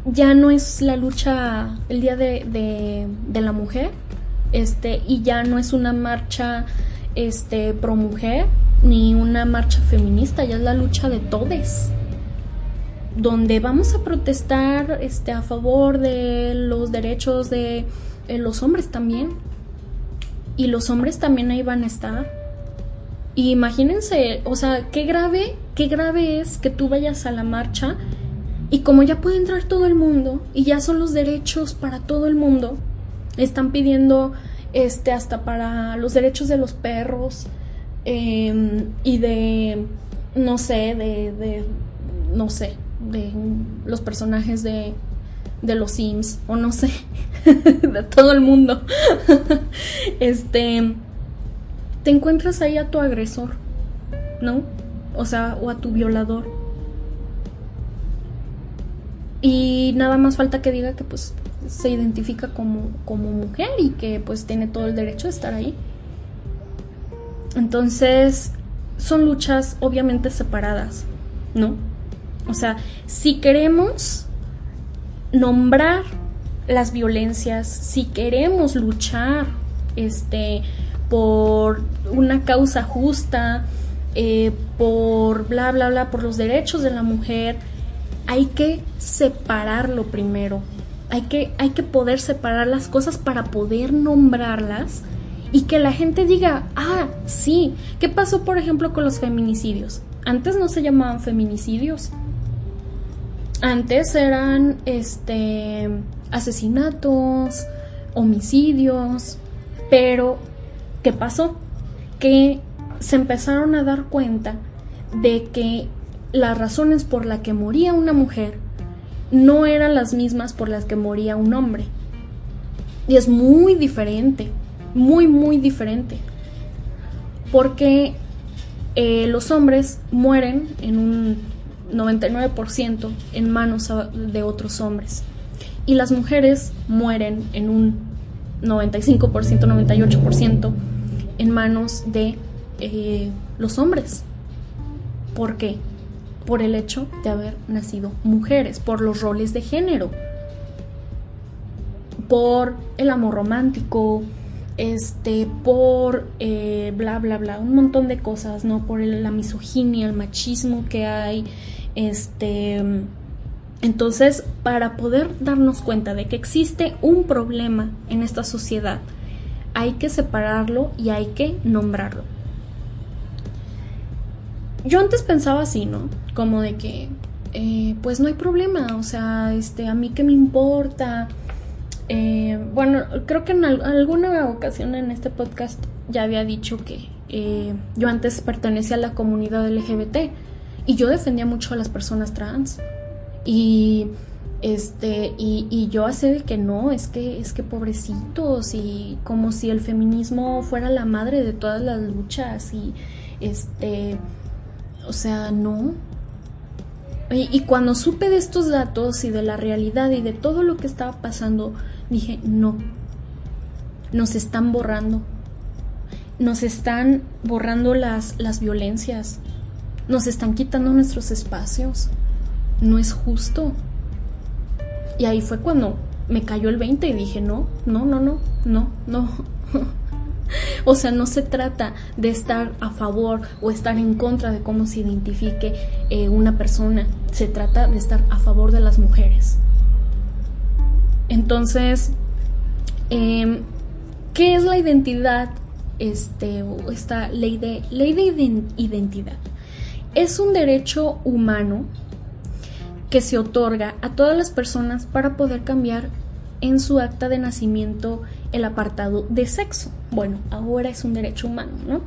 B: ya no es la lucha el día de, de, la mujer, este, y ya no es una marcha este, pro mujer ni una marcha feminista, ya es la lucha de todes donde vamos a protestar este, a favor de los derechos de eh, los hombres también. Y los hombres también ahí van a estar. Imagínense, o sea, qué grave, qué grave es que tú vayas a la marcha y como ya puede entrar todo el mundo y ya son los derechos para todo el mundo, están pidiendo este hasta para los derechos de los perros em, y de no sé, de, de no sé, de los personajes de, de los Sims o no sé, de todo el mundo. este te encuentras ahí a tu agresor, ¿no? O sea, o a tu violador y nada más falta que diga que pues se identifica como, como mujer y que pues tiene todo el derecho de estar ahí. Entonces, son luchas obviamente separadas, ¿no? O sea, si queremos nombrar las violencias, si queremos luchar este, por una causa justa, eh, por bla, bla, bla, por los derechos de la mujer, hay que separarlo primero. Hay que, hay que poder separar las cosas para poder nombrarlas y que la gente diga, ah, sí, ¿qué pasó por ejemplo con los feminicidios? Antes no se llamaban feminicidios. Antes eran este asesinatos, homicidios, pero ¿qué pasó? Que se empezaron a dar cuenta de que las razones por las que moría una mujer no eran las mismas por las que moría un hombre. Y es muy diferente, muy, muy diferente. Porque eh, los hombres mueren en un 99% en manos de otros hombres. Y las mujeres mueren en un 95%, 98% en manos de eh, los hombres. ¿Por qué? Por el hecho de haber nacido mujeres, por los roles de género. por el amor romántico, este, por eh, bla, bla, bla, un montón de cosas, ¿no? Por la misoginia, el machismo que hay, este... Entonces, para poder darnos cuenta de que existe un problema en esta sociedad, hay que separarlo y hay que nombrarlo. Yo antes pensaba así, ¿no? Como de que, eh, pues no hay problema, o sea, este, a mí qué me importa, eh, bueno, creo que en alguna ocasión en este podcast ya había dicho que eh, yo antes pertenecía a la comunidad LGBT y yo defendía mucho a las personas trans. Y este, y, y yo hace que no, es que, es que pobrecitos, y como si el feminismo fuera la madre de todas las luchas, y este, o sea, no, y, cuando supe de estos datos y de la realidad y de todo lo que estaba pasando, dije, no, nos están borrando, nos están borrando las, las violencias, nos están quitando nuestros espacios, no es justo. Y ahí fue cuando me cayó el 20 y dije, no, no, no, no, no, no. O sea, no se trata de estar a favor o estar en contra de cómo se identifique eh, una persona. Se trata de estar a favor de las mujeres. Entonces, em, ¿qué es la identidad? Este, esta ley de, ley de identidad. Es un derecho humano que se otorga a todas las personas para poder cambiar en su acta de nacimiento el apartado de sexo. Bueno, ahora es un derecho humano, ¿no?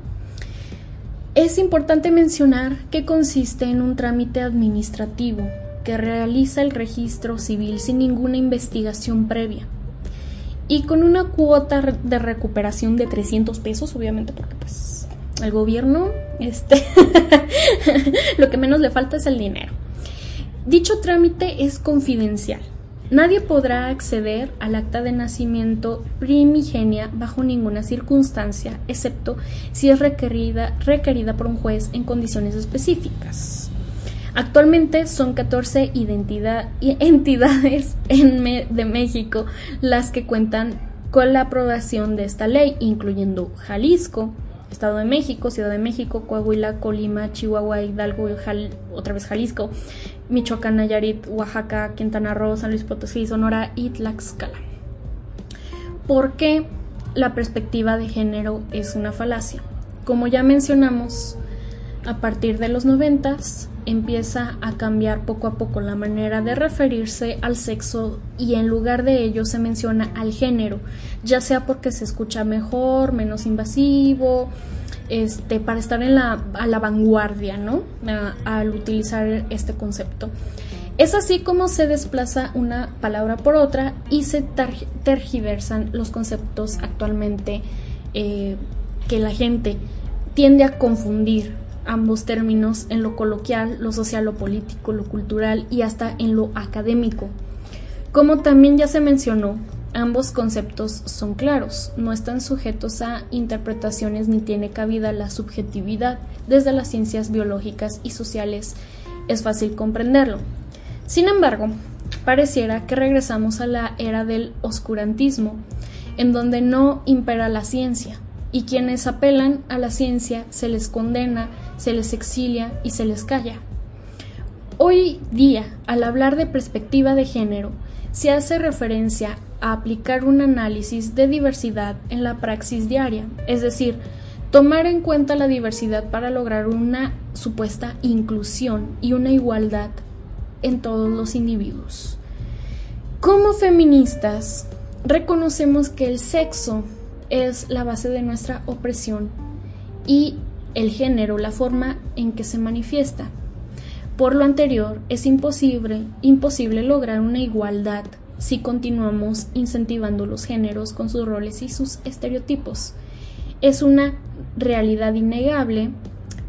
B: Es importante mencionar que consiste en un trámite administrativo que realiza el registro civil sin ninguna investigación previa y con una cuota de recuperación de 300 pesos, obviamente porque pues al gobierno este lo que menos le falta es el dinero. Dicho trámite es confidencial Nadie podrá acceder al acta de nacimiento primigenia bajo ninguna circunstancia, excepto si es requerida, requerida por un juez en condiciones específicas. Actualmente son 14 entidades en de México las que cuentan con la aprobación de esta ley, incluyendo Jalisco, Estado de México, Ciudad de México, Coahuila, Colima, Chihuahua, Hidalgo, otra vez Jalisco, Michoacán, Nayarit, Oaxaca, Quintana Roo, San Luis Potosí, Sonora y Tlaxcala. ¿Por qué la perspectiva de género es una falacia? Como ya mencionamos, a partir de los noventas empieza a cambiar poco a poco la manera de referirse al sexo y en lugar de ello se menciona al género, ya sea porque se escucha mejor, menos invasivo, este, para estar en la, a la vanguardia, ¿no? al utilizar este concepto. Es así como se desplaza una palabra por otra y se tergiversan los conceptos actualmente eh, que la gente tiende a confundir ambos términos en lo coloquial, lo social, lo político, lo cultural y hasta en lo académico. Como también ya se mencionó, Ambos conceptos son claros, no están sujetos a interpretaciones ni tiene cabida la subjetividad. Desde las ciencias biológicas y sociales es fácil comprenderlo. Sin embargo, pareciera que regresamos a la era del oscurantismo, en donde no impera la ciencia, y quienes apelan a la ciencia se les condena, se les exilia y se les calla. Hoy día, al hablar de perspectiva de género, se hace referencia a aplicar un análisis de diversidad en la praxis diaria, es decir, tomar en cuenta la diversidad para lograr una supuesta inclusión y una igualdad en todos los individuos. Como feministas, reconocemos que el sexo es la base de nuestra opresión y el género la forma en que se manifiesta. Por lo anterior, es imposible, imposible lograr una igualdad si continuamos incentivando los géneros con sus roles y sus estereotipos. Es una realidad innegable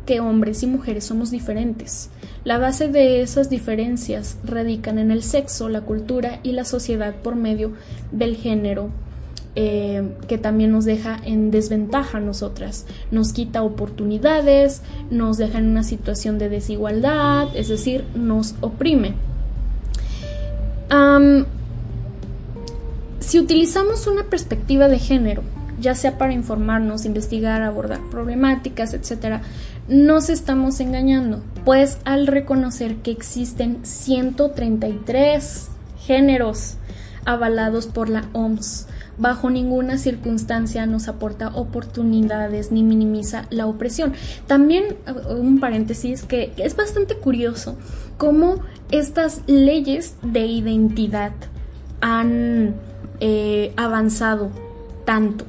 B: que hombres y mujeres somos diferentes. La base de esas diferencias radican en el sexo, la cultura y la sociedad por medio del género, eh, que también nos deja en desventaja a nosotras, nos quita oportunidades, nos deja en una situación de desigualdad, es decir, nos oprime. si utilizamos una perspectiva de género, ya sea para informarnos, investigar, abordar problemáticas, etc., nos estamos engañando, pues al reconocer que existen 133 géneros avalados por la OMS, bajo ninguna circunstancia nos aporta oportunidades ni minimiza la opresión. También uh, un paréntesis que es bastante curioso cómo estas leyes de identidad han eh, avanzado tanto,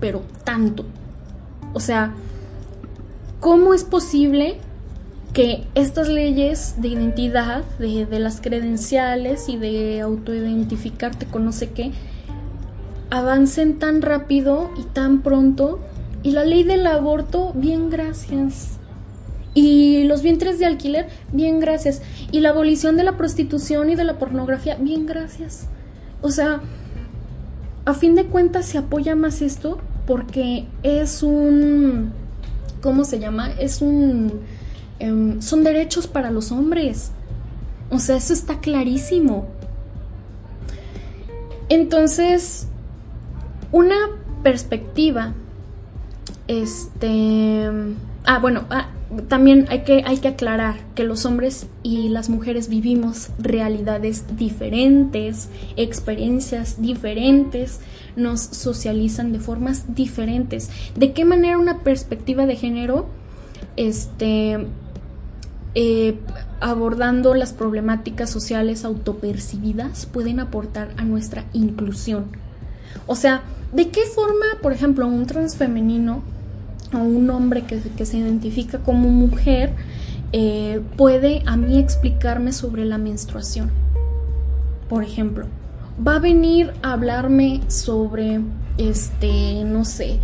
B: pero tanto. O sea, ¿cómo es posible que estas leyes de identidad, de, de las credenciales y de autoidentificarte con no sé qué, avancen tan rápido y tan pronto. Y la ley del aborto, bien gracias. Y los vientres de alquiler, bien gracias. Y la abolición de la prostitución y de la pornografía, bien gracias. O sea, a fin de cuentas se apoya más esto porque es un... ¿Cómo se llama? Es un... Em, son derechos para los hombres. O sea, eso está clarísimo. Entonces, una perspectiva, este, ah, bueno, ah, también hay que, hay que aclarar que los hombres y las mujeres vivimos realidades diferentes, experiencias diferentes, nos socializan de formas diferentes. ¿De qué manera una perspectiva de género, este, eh, abordando las problemáticas sociales autopercibidas, pueden aportar a nuestra inclusión? O sea, ¿De qué forma, por ejemplo, un transfemenino o un hombre que, se identifica como mujer eh, puede a mí explicarme sobre la menstruación? Por ejemplo, va a venir a hablarme sobre, este, no sé,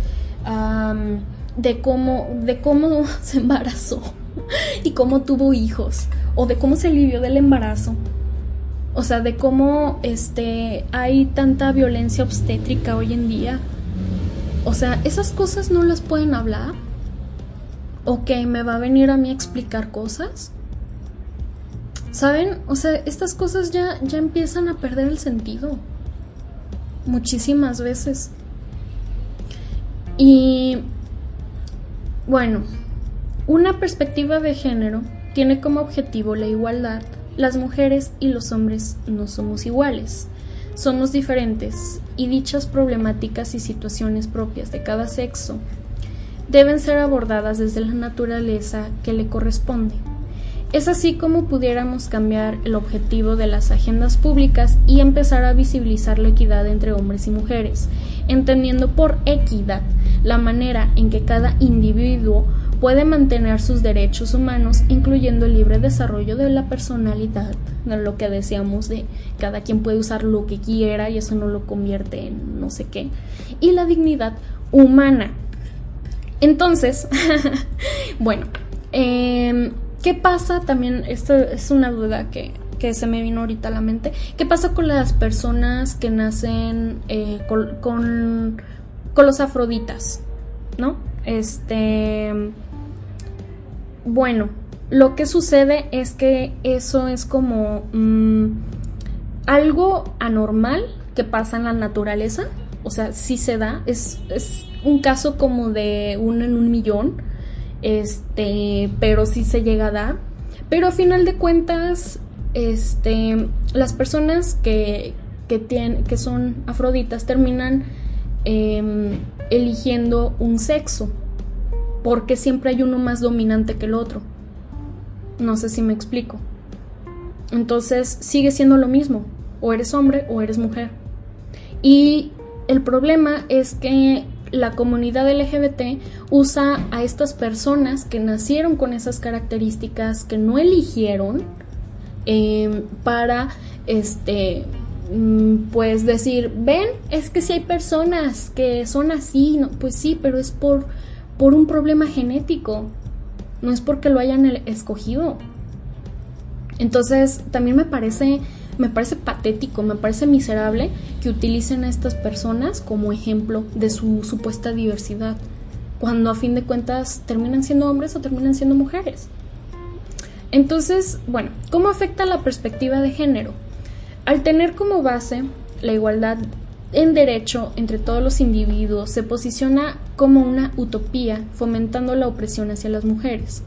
B: de cómo, de cómo se embarazó y cómo tuvo hijos o de cómo se alivió del embarazo o sea, de cómo este, hay tanta violencia obstétrica hoy en día. O sea, esas cosas no las pueden hablar. ¿O que me va a venir a mí a explicar cosas? ¿Saben? O sea, estas cosas ya, ya empiezan a perder el sentido. Muchísimas veces. Y bueno, una perspectiva de género tiene como objetivo la igualdad las mujeres y los hombres no somos iguales, somos diferentes y dichas problemáticas y situaciones propias de cada sexo deben ser abordadas desde la naturaleza que le corresponde. Es así como pudiéramos cambiar el objetivo de las agendas públicas y empezar a visibilizar la equidad entre hombres y mujeres, entendiendo por equidad la manera en que cada individuo puede mantener sus derechos humanos, incluyendo el libre desarrollo de la personalidad, de lo que decíamos de cada quien puede usar lo que quiera y eso no lo convierte en no sé qué, y la dignidad humana. Entonces, bueno, em, ¿qué pasa también? Esto es una duda que, que, se me vino ahorita a la mente. ¿Qué pasa con las personas que nacen eh, con, con los afroditas? ¿No? Este bueno, lo que sucede es que eso es como mm, algo anormal que pasa en la naturaleza. O sea, sí se da. Es, un caso como de uno en un millón. Este, pero sí se llega a dar. Pero a final de cuentas, este, las personas que, que, tienen, que son afroditas terminan em, eligiendo un sexo porque siempre hay uno más dominante que el otro. No sé si me explico. Entonces sigue siendo lo mismo, o eres hombre o eres mujer. Y el problema es que la comunidad LGBT usa a estas personas que nacieron con esas características, que no eligieron, em, para este mm, pues decir, ven, es que si hay personas que son así, no, pues sí, pero es por por un problema genético, no es porque lo hayan escogido. Entonces, también me parece me parece patético, me parece miserable que utilicen a estas personas como ejemplo de su supuesta diversidad, cuando a fin de cuentas terminan siendo hombres o terminan siendo mujeres. Entonces, bueno, ¿cómo afecta la perspectiva de género? Al tener como base la igualdad en derecho entre todos los individuos se posiciona como una utopía, fomentando la opresión hacia las mujeres.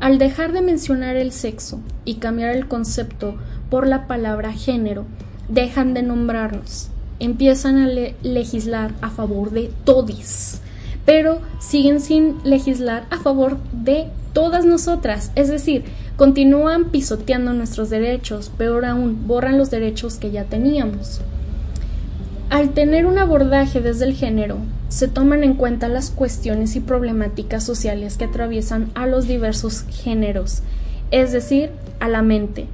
B: Al dejar de mencionar el sexo y cambiar el concepto por la palabra género, dejan de nombrarnos, empiezan a legislar a favor de todis, pero siguen sin legislar a favor de todas nosotras, es decir, continúan pisoteando nuestros derechos, peor aún, borran los derechos que ya teníamos. Al tener un abordaje desde el género, se toman en cuenta las cuestiones y problemáticas sociales que atraviesan a los diversos géneros, es decir, a la mente.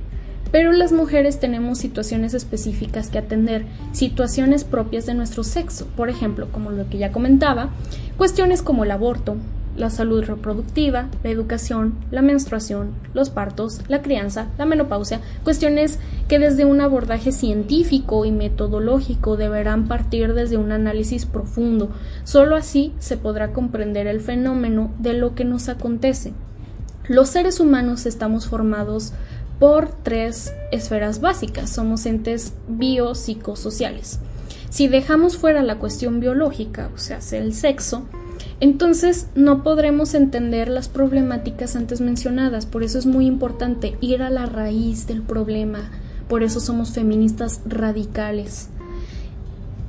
B: Pero las mujeres tenemos situaciones específicas que atender, situaciones propias de nuestro sexo, por ejemplo, como lo que ya comentaba, cuestiones como el aborto, la salud reproductiva, la educación, la menstruación, los partos, la crianza, la menopausia, cuestiones que desde un abordaje científico y metodológico deberán partir desde un análisis profundo. Solo así se podrá comprender el fenómeno de lo que nos acontece. Los seres humanos estamos formados por tres esferas básicas. Somos entes biopsicosociales. Si dejamos fuera la cuestión biológica, o sea, el sexo, entonces no podremos entender las problemáticas antes mencionadas, por eso es muy importante ir a la raíz del problema, por eso somos feministas radicales.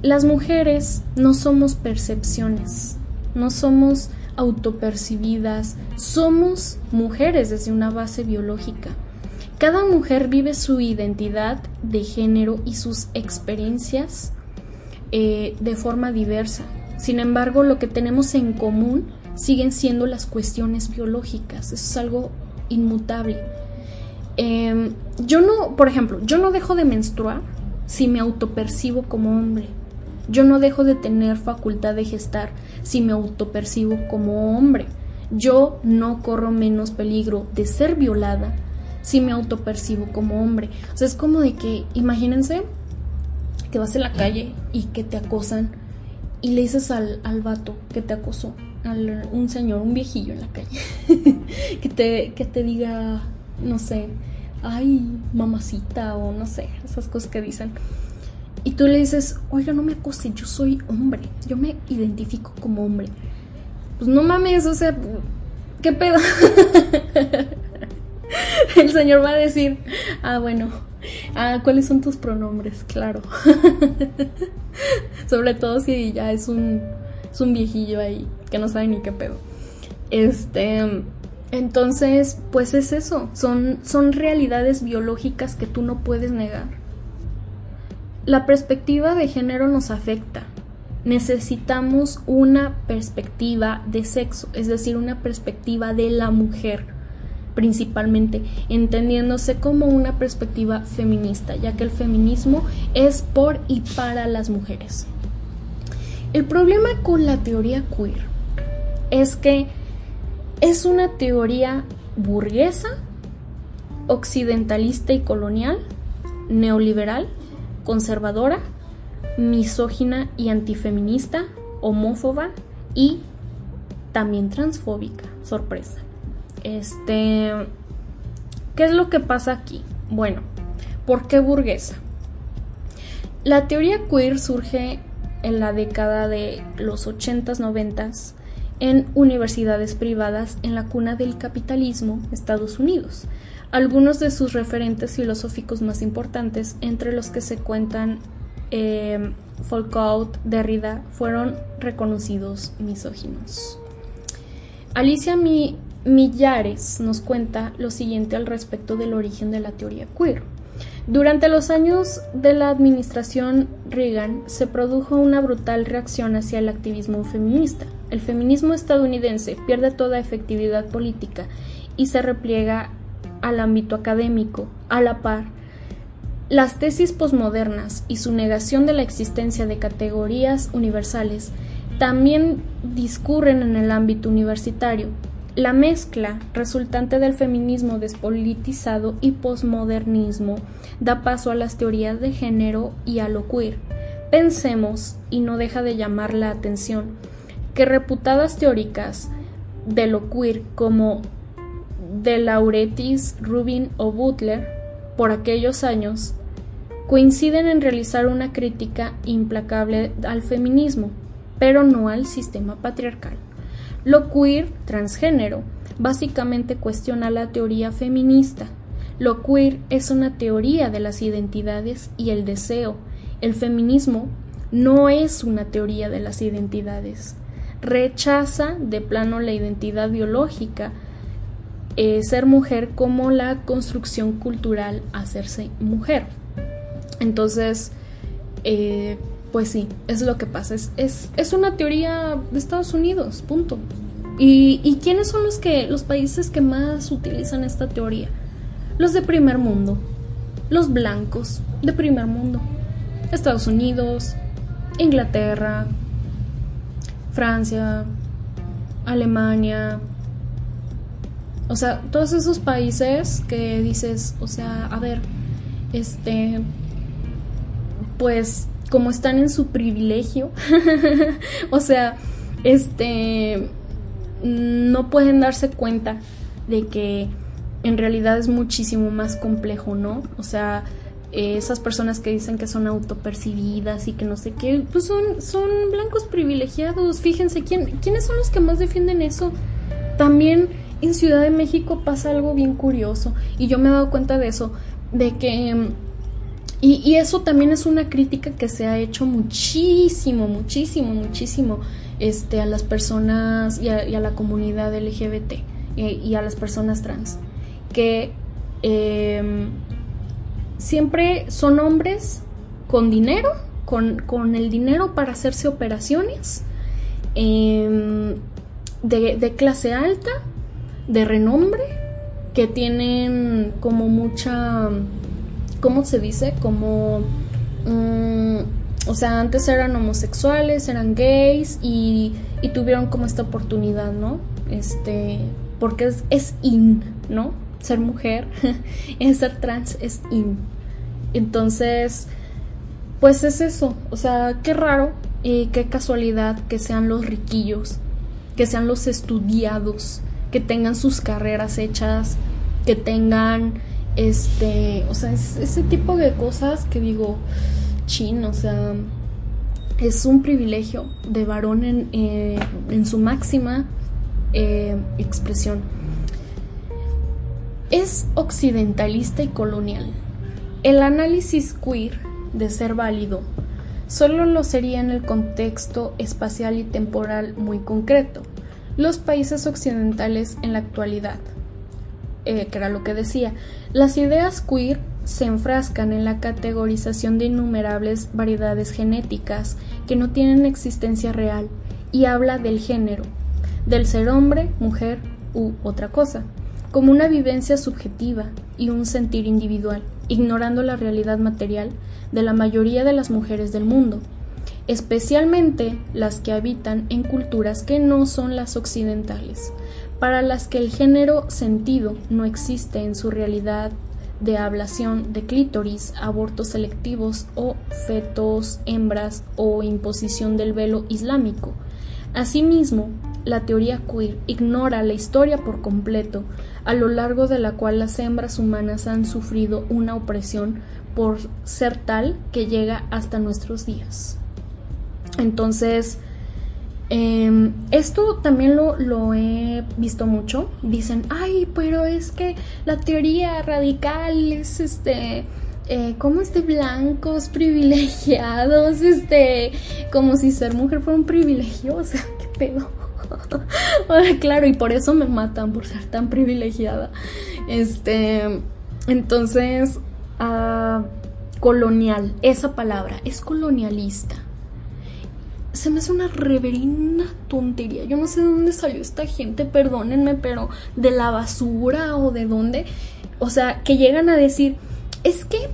B: Las mujeres no somos percepciones, no somos autopercibidas, somos mujeres desde una base biológica. Cada mujer vive su identidad de género y sus experiencias eh, de forma diversa. Sin embargo, lo que tenemos en común siguen siendo las cuestiones biológicas. Eso es algo inmutable. Em, yo no, por ejemplo, yo no dejo de menstruar si me autopercibo como hombre. Yo no dejo de tener facultad de gestar si me autopercibo como hombre. Yo no corro menos peligro de ser violada si me autopercibo como hombre. O sea, es como de que, imagínense que vas en la calle y que te acosan y le dices al, al vato que te acosó, al, un señor, un viejillo en la calle, que, te, que te diga, no sé, ay, mamacita o no sé, esas cosas que dicen. Y tú le dices, oiga, no me acose, yo soy hombre, yo me identifico como hombre. Pues no mames, o sea, ¿qué pedo? El señor va a decir, ah, bueno, ah, ¿cuáles son tus pronombres? Claro. Sobre todo si ya es un, es un viejillo ahí que no sabe ni qué pedo. Este, entonces, pues es eso, son, son realidades biológicas que tú no puedes negar. La perspectiva de género nos afecta. Necesitamos una perspectiva de sexo, es decir, una perspectiva de la mujer principalmente, entendiéndose como una perspectiva feminista, ya que el feminismo es por y para las mujeres. El problema con la teoría queer es que es una teoría burguesa, occidentalista y colonial, neoliberal, conservadora, misógina y antifeminista, homófoba y también transfóbica. Sorpresa. Este, ¿qué es lo que pasa aquí? Bueno, ¿por qué burguesa? La teoría queer surge en la década de los 80s, 90s en universidades privadas en la cuna del capitalismo, Estados Unidos. Algunos de sus referentes filosóficos más importantes, entre los que se cuentan eh, Foucault, Derrida, fueron reconocidos misóginos. Alicia Mi Millares nos cuenta lo siguiente al respecto del origen de la teoría queer. Durante los años de la administración Reagan se produjo una brutal reacción hacia el activismo feminista. El feminismo estadounidense pierde toda efectividad política y se repliega al ámbito académico. A la par, las tesis posmodernas y su negación de la existencia de categorías universales también discurren en el ámbito universitario, la mezcla resultante del feminismo despolitizado y posmodernismo da paso a las teorías de género y a lo queer. Pensemos, y no deja de llamar la atención, que reputadas teóricas de lo queer como de Lauretis, Rubin o Butler, por aquellos años, coinciden en realizar una crítica implacable al feminismo, pero no al sistema patriarcal. Lo queer, transgénero, básicamente cuestiona la teoría feminista. Lo queer es una teoría de las identidades y el deseo. El feminismo no es una teoría de las identidades. Rechaza de plano la identidad biológica, eh, ser mujer como la construcción cultural hacerse mujer. Entonces, eh, pues sí, es lo que pasa. Es, es, una teoría de Estados Unidos, punto. ¿Y, ¿Y quiénes son los, que, los países que más utilizan esta teoría? Los de primer mundo, los blancos de primer mundo. Estados Unidos, Inglaterra, Francia, Alemania. O sea, todos esos países que dices, o sea, a ver, este, pues como están en su privilegio, o sea, este, no pueden darse cuenta de que en realidad es muchísimo más complejo, ¿no? O sea, esas personas que dicen que son autopercibidas y que no sé qué, pues son, son blancos privilegiados. Fíjense, ¿quién, ¿quiénes son los que más defienden eso? También en Ciudad de México pasa algo bien curioso y yo me he dado cuenta de eso, de que y, eso también es una crítica que se ha hecho muchísimo, muchísimo, muchísimo este, a las personas y a, la comunidad LGBT y, a las personas trans. Que em, siempre son hombres con dinero, con, el dinero para hacerse operaciones, em, de, de clase alta, de renombre, que tienen como mucha ¿cómo se dice? Como, mm, o sea, antes eran homosexuales, eran gays y, y, tuvieron como esta oportunidad, ¿no? Este, porque es, in, ¿no? Ser mujer, ser trans es in. Entonces, pues es eso, o sea, qué raro y qué casualidad que sean los riquillos, que sean los estudiados, que tengan sus carreras hechas, que tengan este, o sea, es ese tipo de cosas que digo, chin, o sea, es un privilegio de varón en, eh, su máxima eh, expresión. Es occidentalista y colonial. El análisis queer, de ser válido, solo lo sería en el contexto espacial y temporal muy concreto, los países occidentales en la actualidad. Eh, que era lo que decía, las ideas queer se enfrascan en la categorización de innumerables variedades genéticas que no tienen existencia real y habla del género, del ser hombre, mujer u otra cosa, como una vivencia subjetiva y un sentir individual, ignorando la realidad material de la mayoría de las mujeres del mundo, especialmente las que habitan en culturas que no son las occidentales, para las que el género sentido no existe en su realidad de ablación de clítoris, abortos selectivos o fetos, hembras o imposición del velo islámico. Asimismo, la teoría queer ignora la historia por completo, a lo largo de la cual las hembras humanas han sufrido una opresión por ser tal que llega hasta nuestros días. Entonces, Em, esto también lo, he visto mucho. Dicen, ay, pero es que la teoría radical es este. Eh, como es de blancos privilegiados, este, como si ser mujer fuera un privilegio, o sea, qué pedo. claro, y por eso me matan por ser tan privilegiada. Este, entonces, ah, colonial, esa palabra es colonialista se me hace una reverina tontería. Yo no sé de dónde salió esta gente, perdónenme, pero de la basura o de dónde. O sea, que llegan a decir, es que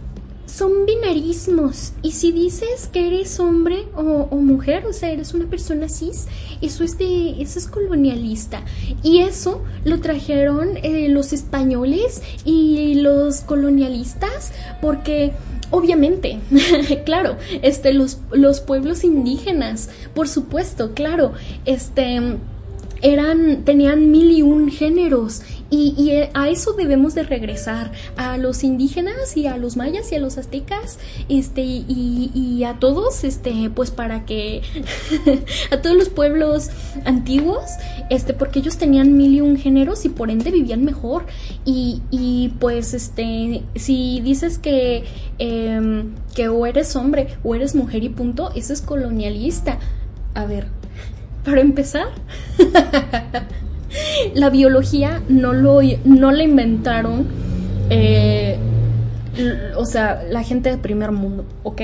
B: son binarismos. Y si dices que eres hombre o, mujer, o sea, eres una persona cis, eso es de, eso es colonialista. Y eso lo trajeron eh, los españoles y los colonialistas porque Obviamente, claro, este, los, los pueblos indígenas, por supuesto, claro, este, eran, tenían mil y un géneros y, a eso debemos de regresar, a los indígenas y a los mayas y a los aztecas, este, y, a todos, este, pues para que, a todos los pueblos antiguos, este, porque ellos tenían mil y un géneros y por ende vivían mejor. Y, y pues, este, si dices que, em, que o eres hombre o eres mujer y punto, eso es colonialista. A ver, para empezar. la biología no, lo, no la inventaron, eh, o sea, la gente del primer mundo, ¿ok?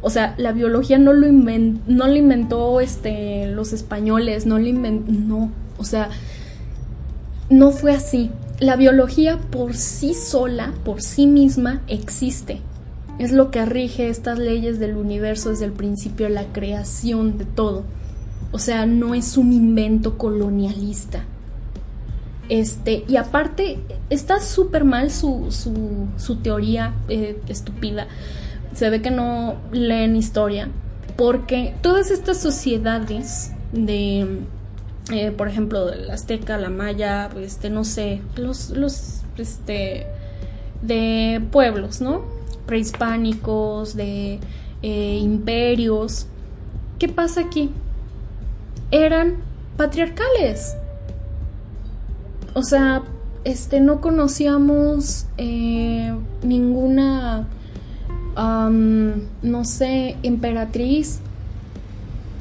B: O sea, la biología no lo, no lo inventó este, los españoles, no lo inventó, no, o sea, no fue así. La biología por sí sola, por sí misma, existe. Es lo que rige estas leyes del universo desde el principio, la creación de todo. O sea, no es un invento colonialista. Este, y aparte, está súper mal su, su, teoría eh, estúpida. Se ve que no leen historia. Porque todas estas sociedades de, eh, por ejemplo, la azteca, la maya, este, no sé, los, los, este, de pueblos, ¿no? Prehispánicos, de eh, imperios. ¿Qué pasa aquí? Eran patriarcales o sea, este, no conocíamos eh, ninguna, no sé, emperatriz.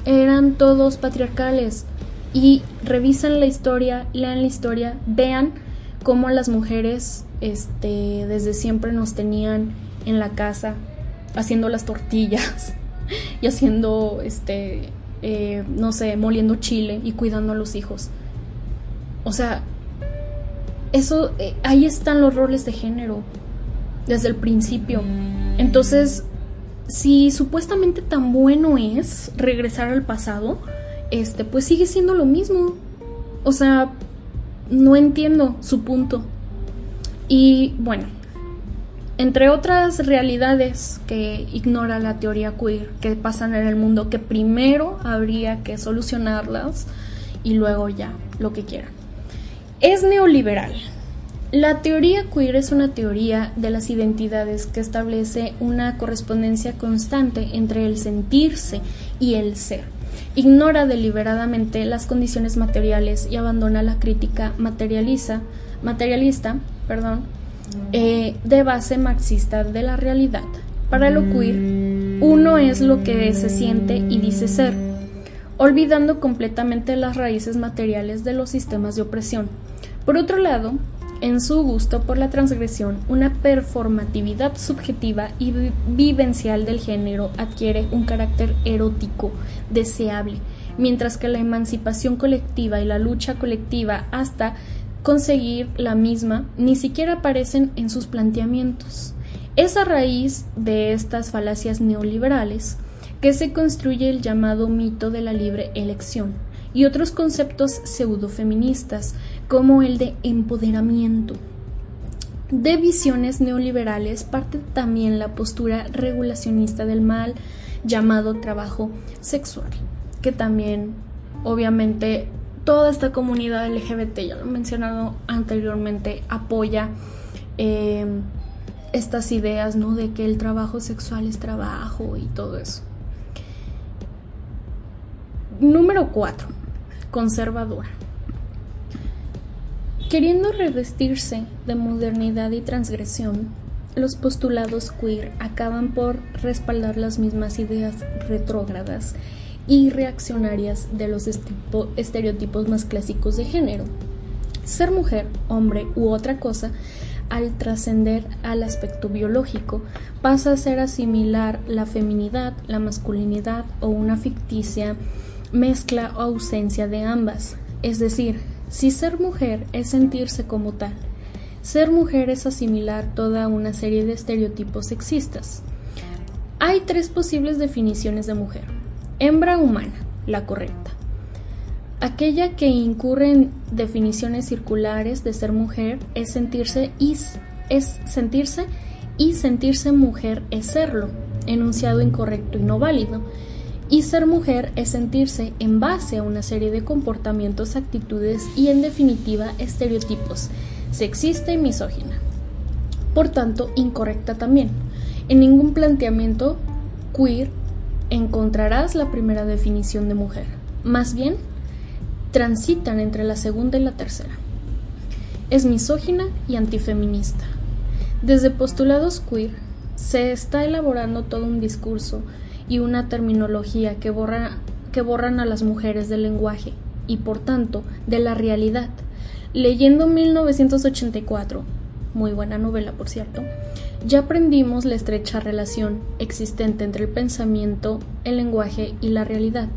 B: Eran todos patriarcales. Y revisan la historia, lean la historia, vean cómo las mujeres este, desde siempre nos tenían en la casa haciendo las tortillas y haciendo, este, eh, no sé, moliendo chile y cuidando a los hijos. O sea, eso, eh, ahí están los roles de género, desde el principio. Entonces, si supuestamente tan bueno es regresar al pasado, este, pues sigue siendo lo mismo. O sea, no entiendo su punto. Y bueno, entre otras realidades que ignora la teoría queer que pasan en el mundo, que primero habría que solucionarlas y luego ya, lo que quieran es neoliberal. La teoría queer es una teoría de las identidades que establece una correspondencia constante entre el sentirse y el ser. Ignora deliberadamente las condiciones materiales y abandona la crítica materializa, materialista perdón, eh, de base marxista de la realidad. Para lo queer, uno es lo que se siente y dice ser, olvidando completamente las raíces materiales de los sistemas de opresión por otro lado, en su gusto por la transgresión, una performatividad subjetiva y vivencial del género adquiere un carácter erótico deseable, mientras que la emancipación colectiva y la lucha colectiva hasta conseguir la misma ni siquiera aparecen en sus planteamientos. Es a raíz de estas falacias neoliberales que se construye el llamado mito de la libre elección y otros conceptos pseudofeministas como el de empoderamiento. De visiones neoliberales parte también la postura regulacionista del mal llamado trabajo sexual, que también obviamente toda esta comunidad LGBT, ya lo he mencionado anteriormente, apoya eh, estas ideas ¿no? de que el trabajo sexual es trabajo y todo eso. Número 4 conservadora. Queriendo revestirse de modernidad y transgresión, los postulados queer acaban por respaldar las mismas ideas retrógradas y reaccionarias de los estereotipos más clásicos de género. Ser mujer, hombre u otra cosa, al trascender al aspecto biológico, pasa a ser asimilar la feminidad, la masculinidad o una ficticia mezcla o ausencia de ambas. Es decir, si ser mujer es sentirse como tal, ser mujer es asimilar toda una serie de estereotipos sexistas. Hay tres posibles definiciones de mujer. Hembra humana, la correcta. Aquella que incurre en definiciones circulares de ser mujer es sentirse y, es sentirse y sentirse mujer es serlo, enunciado incorrecto y no válido Y ser mujer es sentirse en base a una serie de comportamientos, actitudes y en definitiva estereotipos sexista y misógina. Por tanto, incorrecta también. En ningún planteamiento queer encontrarás la primera definición de mujer. Más bien, transitan entre la segunda y la tercera. Es misógina y antifeminista. Desde postulados queer se está elaborando todo un discurso y una terminología que, que borran a las mujeres del lenguaje y por tanto de la realidad. Leyendo 1984, muy buena novela por cierto, ya aprendimos la estrecha relación existente entre el pensamiento, el lenguaje y la realidad.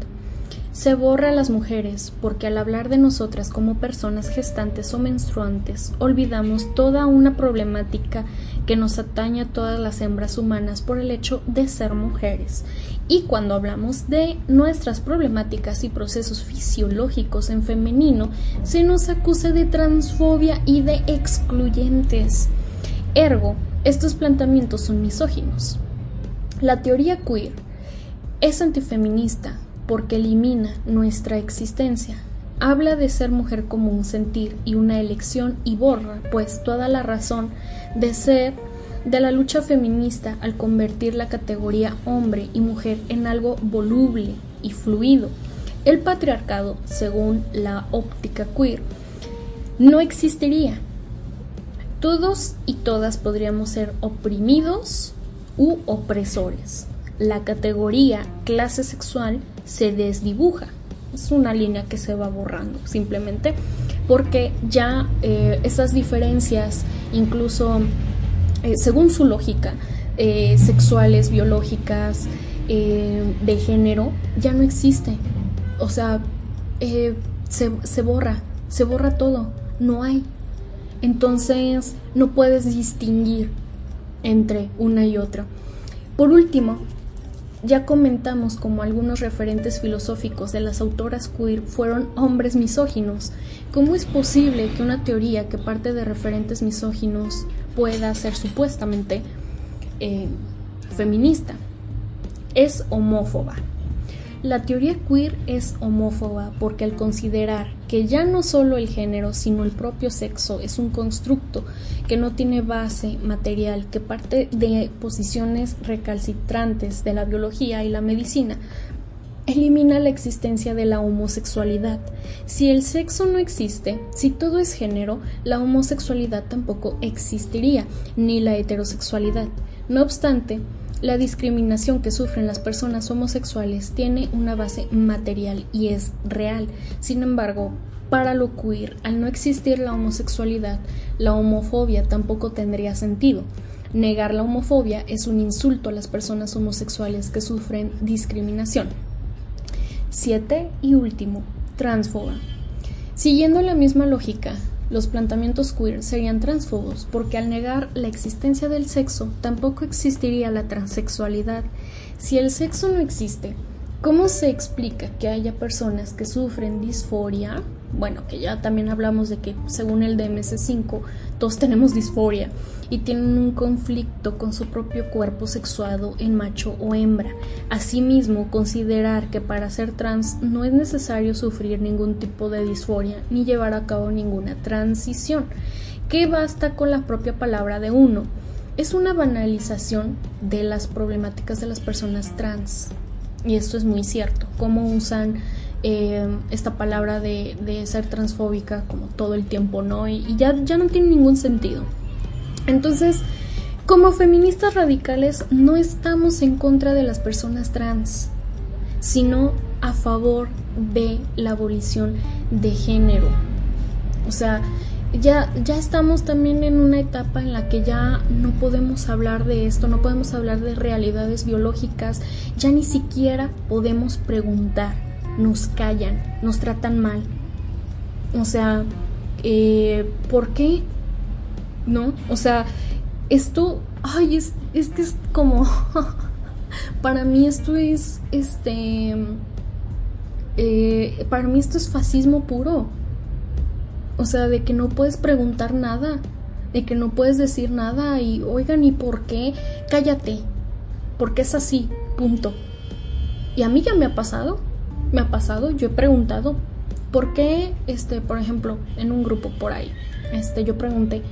B: Se borra a las mujeres porque al hablar de nosotras como personas gestantes o menstruantes, olvidamos toda una problemática que nos atañe a todas las hembras humanas por el hecho de ser mujeres. Y cuando hablamos de nuestras problemáticas y procesos fisiológicos en femenino, se nos acusa de transfobia y de excluyentes. Ergo, estos planteamientos son misóginos. La teoría queer es antifeminista porque elimina nuestra existencia. Habla de ser mujer como un sentir y una elección y borra, pues, toda la razón de ser de la lucha feminista al convertir la categoría hombre y mujer en algo voluble y fluido. El patriarcado, según la óptica queer, no existiría. Todos y todas podríamos ser oprimidos u opresores. La categoría clase sexual se desdibuja. Es una línea que se va borrando simplemente porque ya eh, esas diferencias, incluso eh, según su lógica, eh, sexuales, biológicas, de género, ya no existe. O sea, se, se borra, se borra todo, no hay. Entonces no puedes distinguir entre una y otra. Por último, ya comentamos como algunos referentes filosóficos de las autoras queer fueron hombres misóginos. ¿Cómo es posible que una teoría que parte de referentes misóginos pueda ser supuestamente eh, feminista? Es homófoba. La teoría queer es homófoba porque al considerar que ya no solo el género, sino el propio sexo es un constructo que no tiene base material, que parte de posiciones recalcitrantes de la biología y la medicina, elimina la existencia de la homosexualidad. Si el sexo no existe, si todo es género, la homosexualidad tampoco existiría, ni la heterosexualidad. No obstante, la discriminación que sufren las personas homosexuales tiene una base material y es real. Sin embargo, para lo al no existir la homosexualidad, la homofobia tampoco tendría sentido. Negar la homofobia es un insulto a las personas homosexuales que sufren discriminación. 7. Y último, transfoba. Siguiendo la misma lógica, los planteamientos queer serían transfobos porque al negar la existencia del sexo tampoco existiría la transexualidad. Si el sexo no existe, ¿cómo se explica que haya personas que sufren disforia? Bueno, que ya también hablamos de que según el DMS5 todos tenemos disforia y tienen un conflicto con su propio cuerpo sexuado en macho o hembra. Asimismo, considerar que para ser trans no es necesario sufrir ningún tipo de disforia ni llevar a cabo ninguna transición, que basta con la propia palabra de uno. Es una banalización de las problemáticas de las personas trans. Y esto es muy cierto. Cómo usan eh, esta palabra de, ser transfóbica como todo el tiempo, ¿no? Y, y ya, ya no tiene ningún sentido. Entonces, como feministas radicales no estamos en contra de las personas trans, sino a favor de la abolición de género. O sea, ya, ya estamos también en una etapa en la que ya no podemos hablar de esto, no podemos hablar de realidades biológicas, ya ni siquiera podemos preguntar, nos callan, nos tratan mal. O sea, eh, ¿por qué? ¿no? O sea, esto, ay, es, es que es como, para mí esto es, este, eh, para mí esto es fascismo puro. O sea, de que no puedes preguntar nada, de que no puedes decir nada y, oigan, ¿y por qué? Cállate, porque es así, punto. Y a mí ya me ha pasado, me ha pasado, yo he preguntado, ¿por qué, este, por ejemplo, en un grupo por ahí, este, yo pregunté,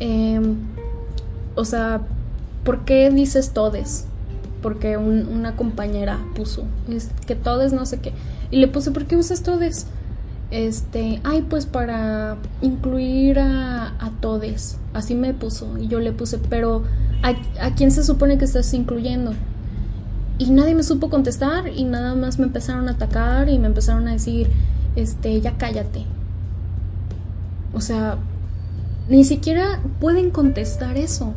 B: em, o sea, ¿por qué dices todes? Porque una compañera puso, es que todes no sé qué. Y le puse, ¿por qué usas todes? Este, ay, pues para incluir a, a todes. Así me puso. Y yo le puse, pero ¿a, ¿a quién se supone que estás incluyendo? Y nadie me supo contestar y nada más me empezaron a atacar y me empezaron a decir, este, ya cállate. O sea, ni siquiera pueden contestar eso.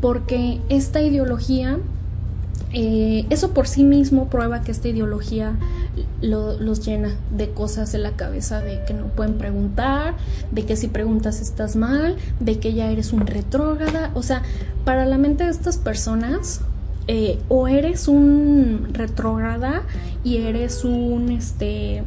B: Porque esta ideología, eh, eso por sí mismo prueba que esta ideología los llena de cosas en la cabeza, de que no pueden preguntar, de que si preguntas estás mal, de que ya eres un retrógrada. O sea, para la mente de estas personas, eh, o eres un retrógrada y eres un este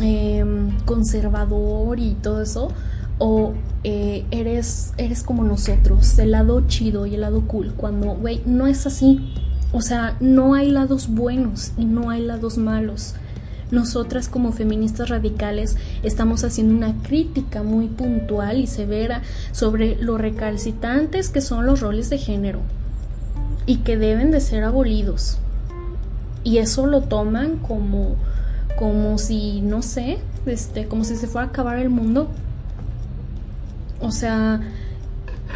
B: em, conservador y todo eso, o eh, eres, eres como nosotros, el lado chido y el lado cool, cuando, güey, no es así. O sea, no hay lados buenos y no hay lados malos. Nosotras como feministas radicales estamos haciendo una crítica muy puntual y severa sobre lo recalcitrantes que son los roles de género y que deben de ser abolidos. Y eso lo toman como como si no sé, este, como si se fuera a acabar el mundo. O sea,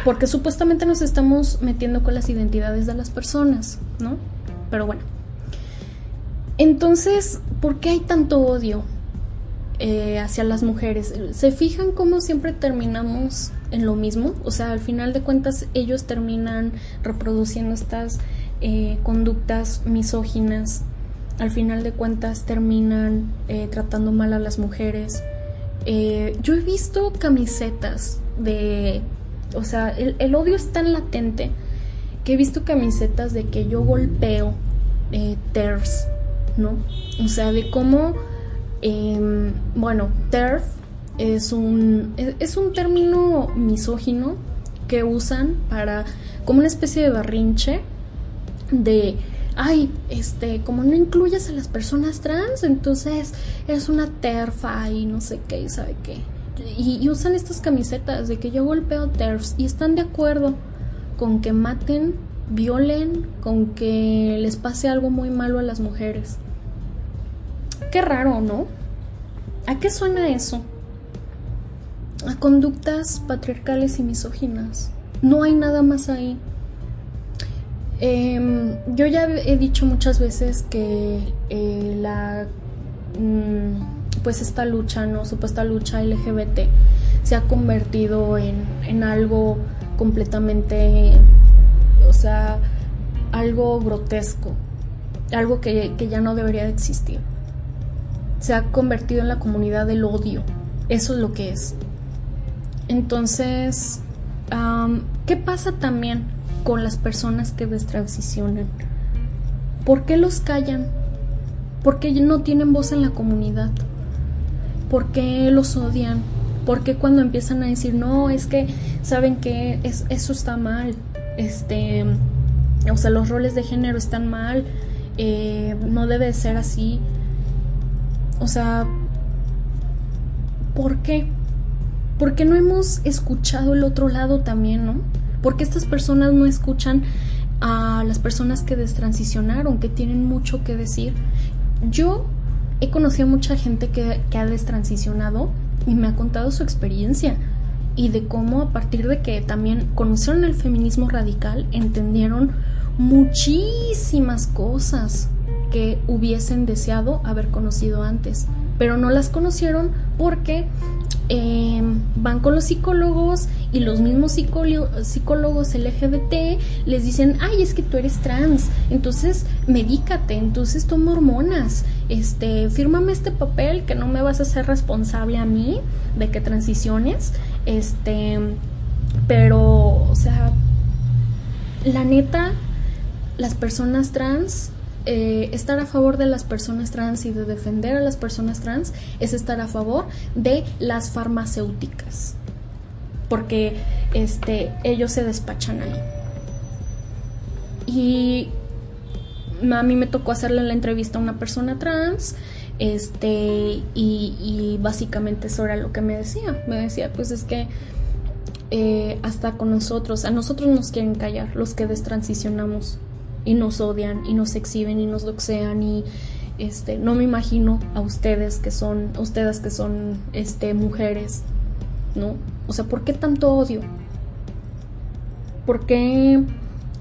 B: porque supuestamente nos estamos metiendo con las identidades de las personas, ¿no? Pero bueno. Entonces, ¿por qué hay tanto odio eh, hacia las mujeres? ¿Se fijan cómo siempre terminamos en lo mismo. O sea, al final de cuentas ellos terminan reproduciendo estas eh, conductas misóginas. Al final de cuentas terminan eh, tratando mal a las mujeres. Eh, yo he visto camisetas de... O sea, el, el, odio es tan latente que he visto camisetas de que yo golpeo TERFs, ¿no? O sea, de cómo... Em, bueno, TERF es un, es un término misógino que usan para como una especie de barrinche de ay, este, como no incluyes a las personas trans, entonces es una terfa y no sé qué, y sabe qué. Y, usan estas camisetas de que yo golpeo terfs y están de acuerdo con que maten, violen, con que les pase algo muy malo a las mujeres. Qué raro, ¿no? ¿A qué suena eso? A conductas patriarcales y misóginas. No hay nada más ahí. Em, yo ya he dicho muchas veces que eh, la mm, pues esta lucha, ¿no? Supuesta lucha LGBT se ha convertido en, en algo completamente, o sea, algo grotesco, algo que, que ya no debería de existir. Se ha convertido en la comunidad del odio. Eso es lo que es. Entonces, ¿qué pasa también con las personas que destransicionan? ¿Por qué los callan? ¿Por qué no tienen voz en la comunidad? ¿Por qué los odian? ¿Por qué cuando empiezan a decir, no, es que saben que es, eso está mal? Este, o sea, los roles de género están mal, eh, no debe ser así. O sea, ¿por qué? ¿Por qué no hemos escuchado el otro lado también, no? Porque estas personas no escuchan a las personas que destransicionaron, que tienen mucho que decir. Yo he conocido a mucha gente que, que ha destransicionado y me ha contado su experiencia y de cómo a partir de que también conocieron el feminismo radical, entendieron muchísimas cosas que hubiesen deseado haber conocido antes, pero no las conocieron porque Em, van con los psicólogos y los mismos psicólogos LGBT les dicen, ay, es que tú eres trans, entonces medícate, entonces toma hormonas, este, fírmame este papel que no me vas a hacer responsable a mí de que transiciones, este, pero, o sea, la neta, las personas trans eh, estar a favor de las personas trans y de defender a las personas trans es estar a favor de las farmacéuticas porque este ellos se despachan ahí y a mí me tocó hacerle la entrevista a una persona trans, este, y, básicamente eso era lo que me decía. Me decía, pues es que eh, hasta con nosotros, a nosotros nos quieren callar, los que destransicionamos, y nos odian, y nos exhiben, y nos doxean, y este, no me imagino a ustedes que son, ustedes que son, este, mujeres, ¿no? O sea, ¿por qué tanto odio? ¿Por qué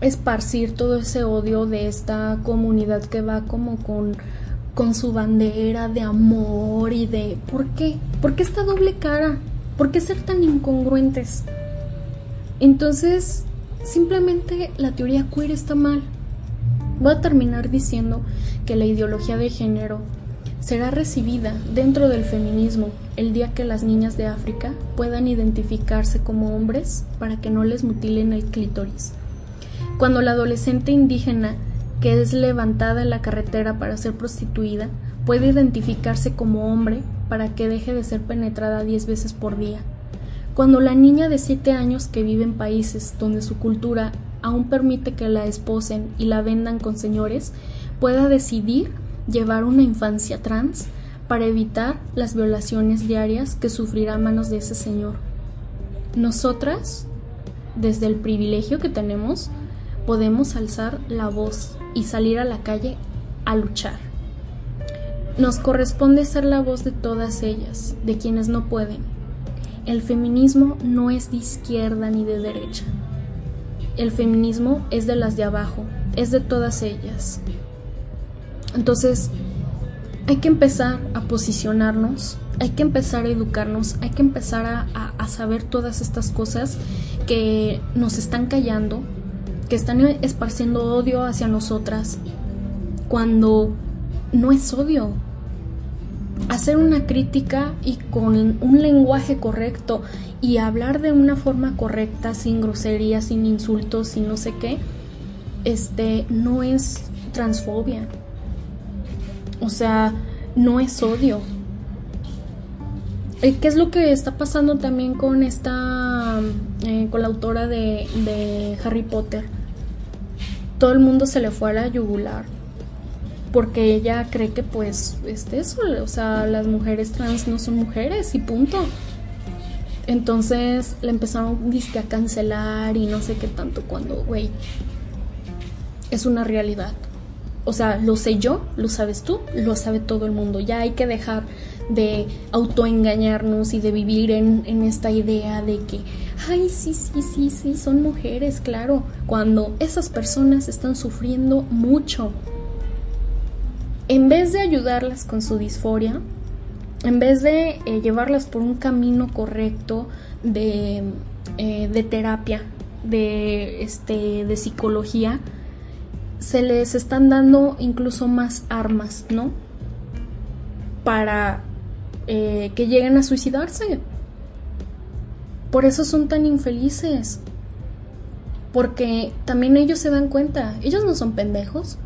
B: esparcir todo ese odio de esta comunidad que va como con, con su bandera de amor y de... ¿Por qué? ¿Por qué esta doble cara? ¿Por qué ser tan incongruentes? Entonces, simplemente la teoría queer está mal. Voy a terminar diciendo que la ideología de género será recibida dentro del feminismo el día que las niñas de África puedan identificarse como hombres para que no les mutilen el clítoris. Cuando la adolescente indígena que es levantada en la carretera para ser prostituida puede identificarse como hombre para que deje de ser penetrada diez veces por día. Cuando la niña de siete años que vive en países donde su cultura aún permite que la esposen y la vendan con señores, pueda decidir llevar una infancia trans para evitar las violaciones diarias que sufrirá a manos de ese señor. Nosotras, desde el privilegio que tenemos, podemos alzar la voz y salir a la calle a luchar. Nos corresponde ser la voz de todas ellas, de quienes no pueden. El feminismo no es de izquierda ni de derecha. El feminismo es de las de abajo, es de todas ellas. Entonces, hay que empezar a posicionarnos, hay que empezar a educarnos, hay que empezar a, a, saber todas estas cosas que nos están callando, que están esparciendo odio hacia nosotras, cuando no es odio. Hacer una crítica y con un lenguaje correcto y hablar de una forma correcta, sin groserías, sin insultos, sin no sé qué, este no es transfobia. O sea, no es odio. Eh, ¿Qué es lo que está pasando también con esta, eh, con la autora de, Harry Potter? Todo el mundo se le fue a la yugular porque ella cree que pues este eso, o sea, las mujeres trans no son mujeres y punto. Entonces le empezaron a cancelar y no sé qué tanto cuando, güey, es una realidad. O sea, lo sé yo, lo sabes tú, lo sabe todo el mundo. Ya hay que dejar de autoengañarnos y de vivir en, en, esta idea de que, ay, sí, sí, sí, sí, son mujeres, claro, cuando esas personas están sufriendo mucho. En vez de ayudarlas con su disforia, en vez de eh, llevarlas por un camino correcto de, eh, de terapia, de, este, de psicología, se les están dando incluso más armas, ¿no? Para eh, que lleguen a suicidarse. Por eso son tan infelices. Porque también ellos se dan cuenta, ellos no son pendejos.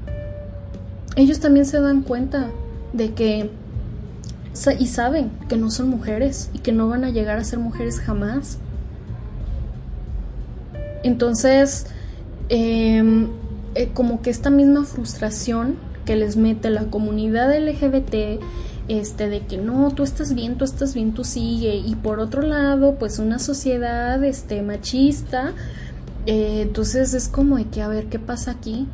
B: Ellos también se dan cuenta de que y saben que no son mujeres y que no van a llegar a ser mujeres jamás. Entonces, eh, eh, como que esta misma frustración que les mete la comunidad LGBT, este, de que no, tú estás bien, tú estás bien, tú sigue, y por otro lado, pues una sociedad, este, machista, eh, entonces es como de que, a ver, ¿qué pasa aquí?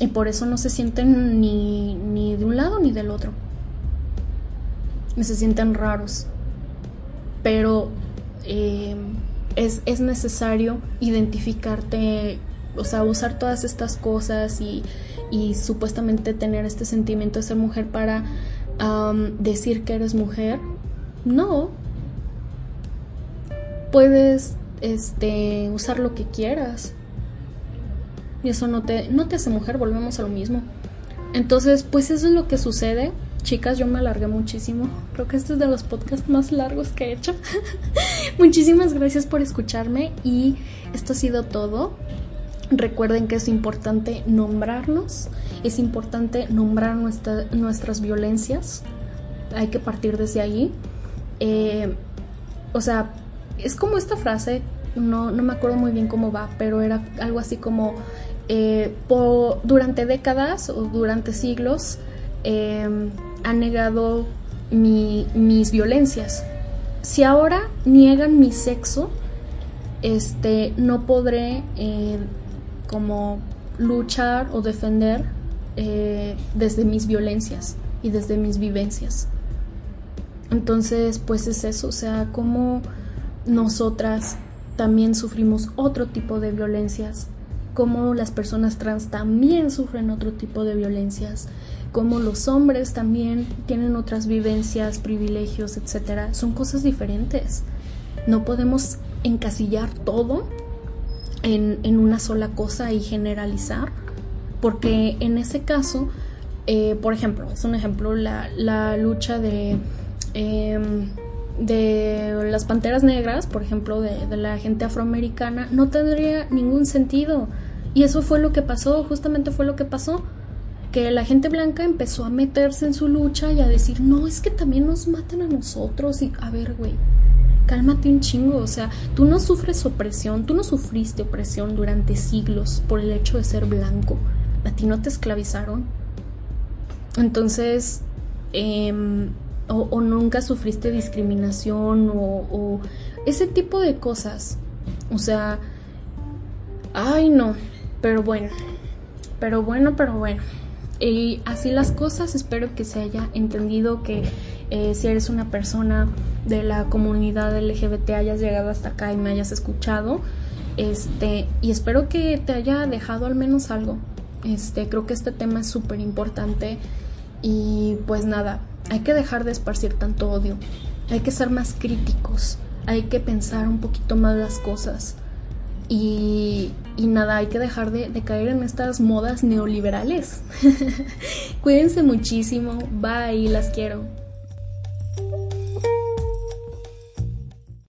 B: Y por eso no se sienten ni, ni de un lado ni del otro. Se sienten raros. Pero eh, es, es necesario identificarte o sea, usar todas estas cosas y, y supuestamente tener este sentimiento de ser mujer para decir que eres mujer, no. Puedes este, usar lo que quieras. Y eso no te, no te hace mujer, volvemos a lo mismo. Entonces, pues eso es lo que sucede. Chicas, yo me alargué muchísimo. Creo que este es de los podcasts más largos que he hecho. Muchísimas gracias por escucharme y esto ha sido todo. Recuerden que es importante nombrarnos, es importante nombrar nuestras violencias, hay que partir desde ahí. Eh, o sea, es como esta frase, no, no me acuerdo muy bien cómo va, pero era algo así como eh, por, durante décadas o durante siglos em, han negado mis violencias. Si ahora niegan mi sexo, este, no podré eh, como luchar o defender eh, desde mis violencias y desde mis vivencias. Entonces, pues es eso, o sea, como nosotras también sufrimos otro tipo de violencias, como las personas trans también sufren otro tipo de violencias, como los hombres también tienen otras vivencias, privilegios, etcétera. Son cosas diferentes. No podemos encasillar todo en, una sola cosa y generalizar, porque en ese caso, eh, por ejemplo, es un ejemplo la, lucha de, em, de las panteras negras, por ejemplo, de, de la gente afroamericana, no tendría ningún sentido. Y eso fue lo que pasó, justamente fue lo que pasó que la gente blanca empezó a meterse en su lucha y a decir, no, es que también nos matan a nosotros. Y a ver, güey, cálmate un chingo. O sea, tú no sufres opresión, tú no sufriste opresión durante siglos por el hecho de ser blanco. A ti no te esclavizaron. Entonces, em, o, nunca sufriste discriminación o, o ese tipo de cosas. O sea, ay no, pero bueno, pero bueno, pero bueno. Y así las cosas, espero que se haya entendido que eh, si eres una persona de la comunidad LGBT hayas llegado hasta acá y me hayas escuchado. Este, y espero que te haya dejado al menos algo. Este, creo que este tema es súper importante. Y pues nada, hay que dejar de esparcir tanto odio. Hay que ser más críticos. Hay que pensar un poquito más las cosas. Y, nada, hay que dejar de, de caer en estas modas neoliberales. Cuídense muchísimo. Bye, las quiero.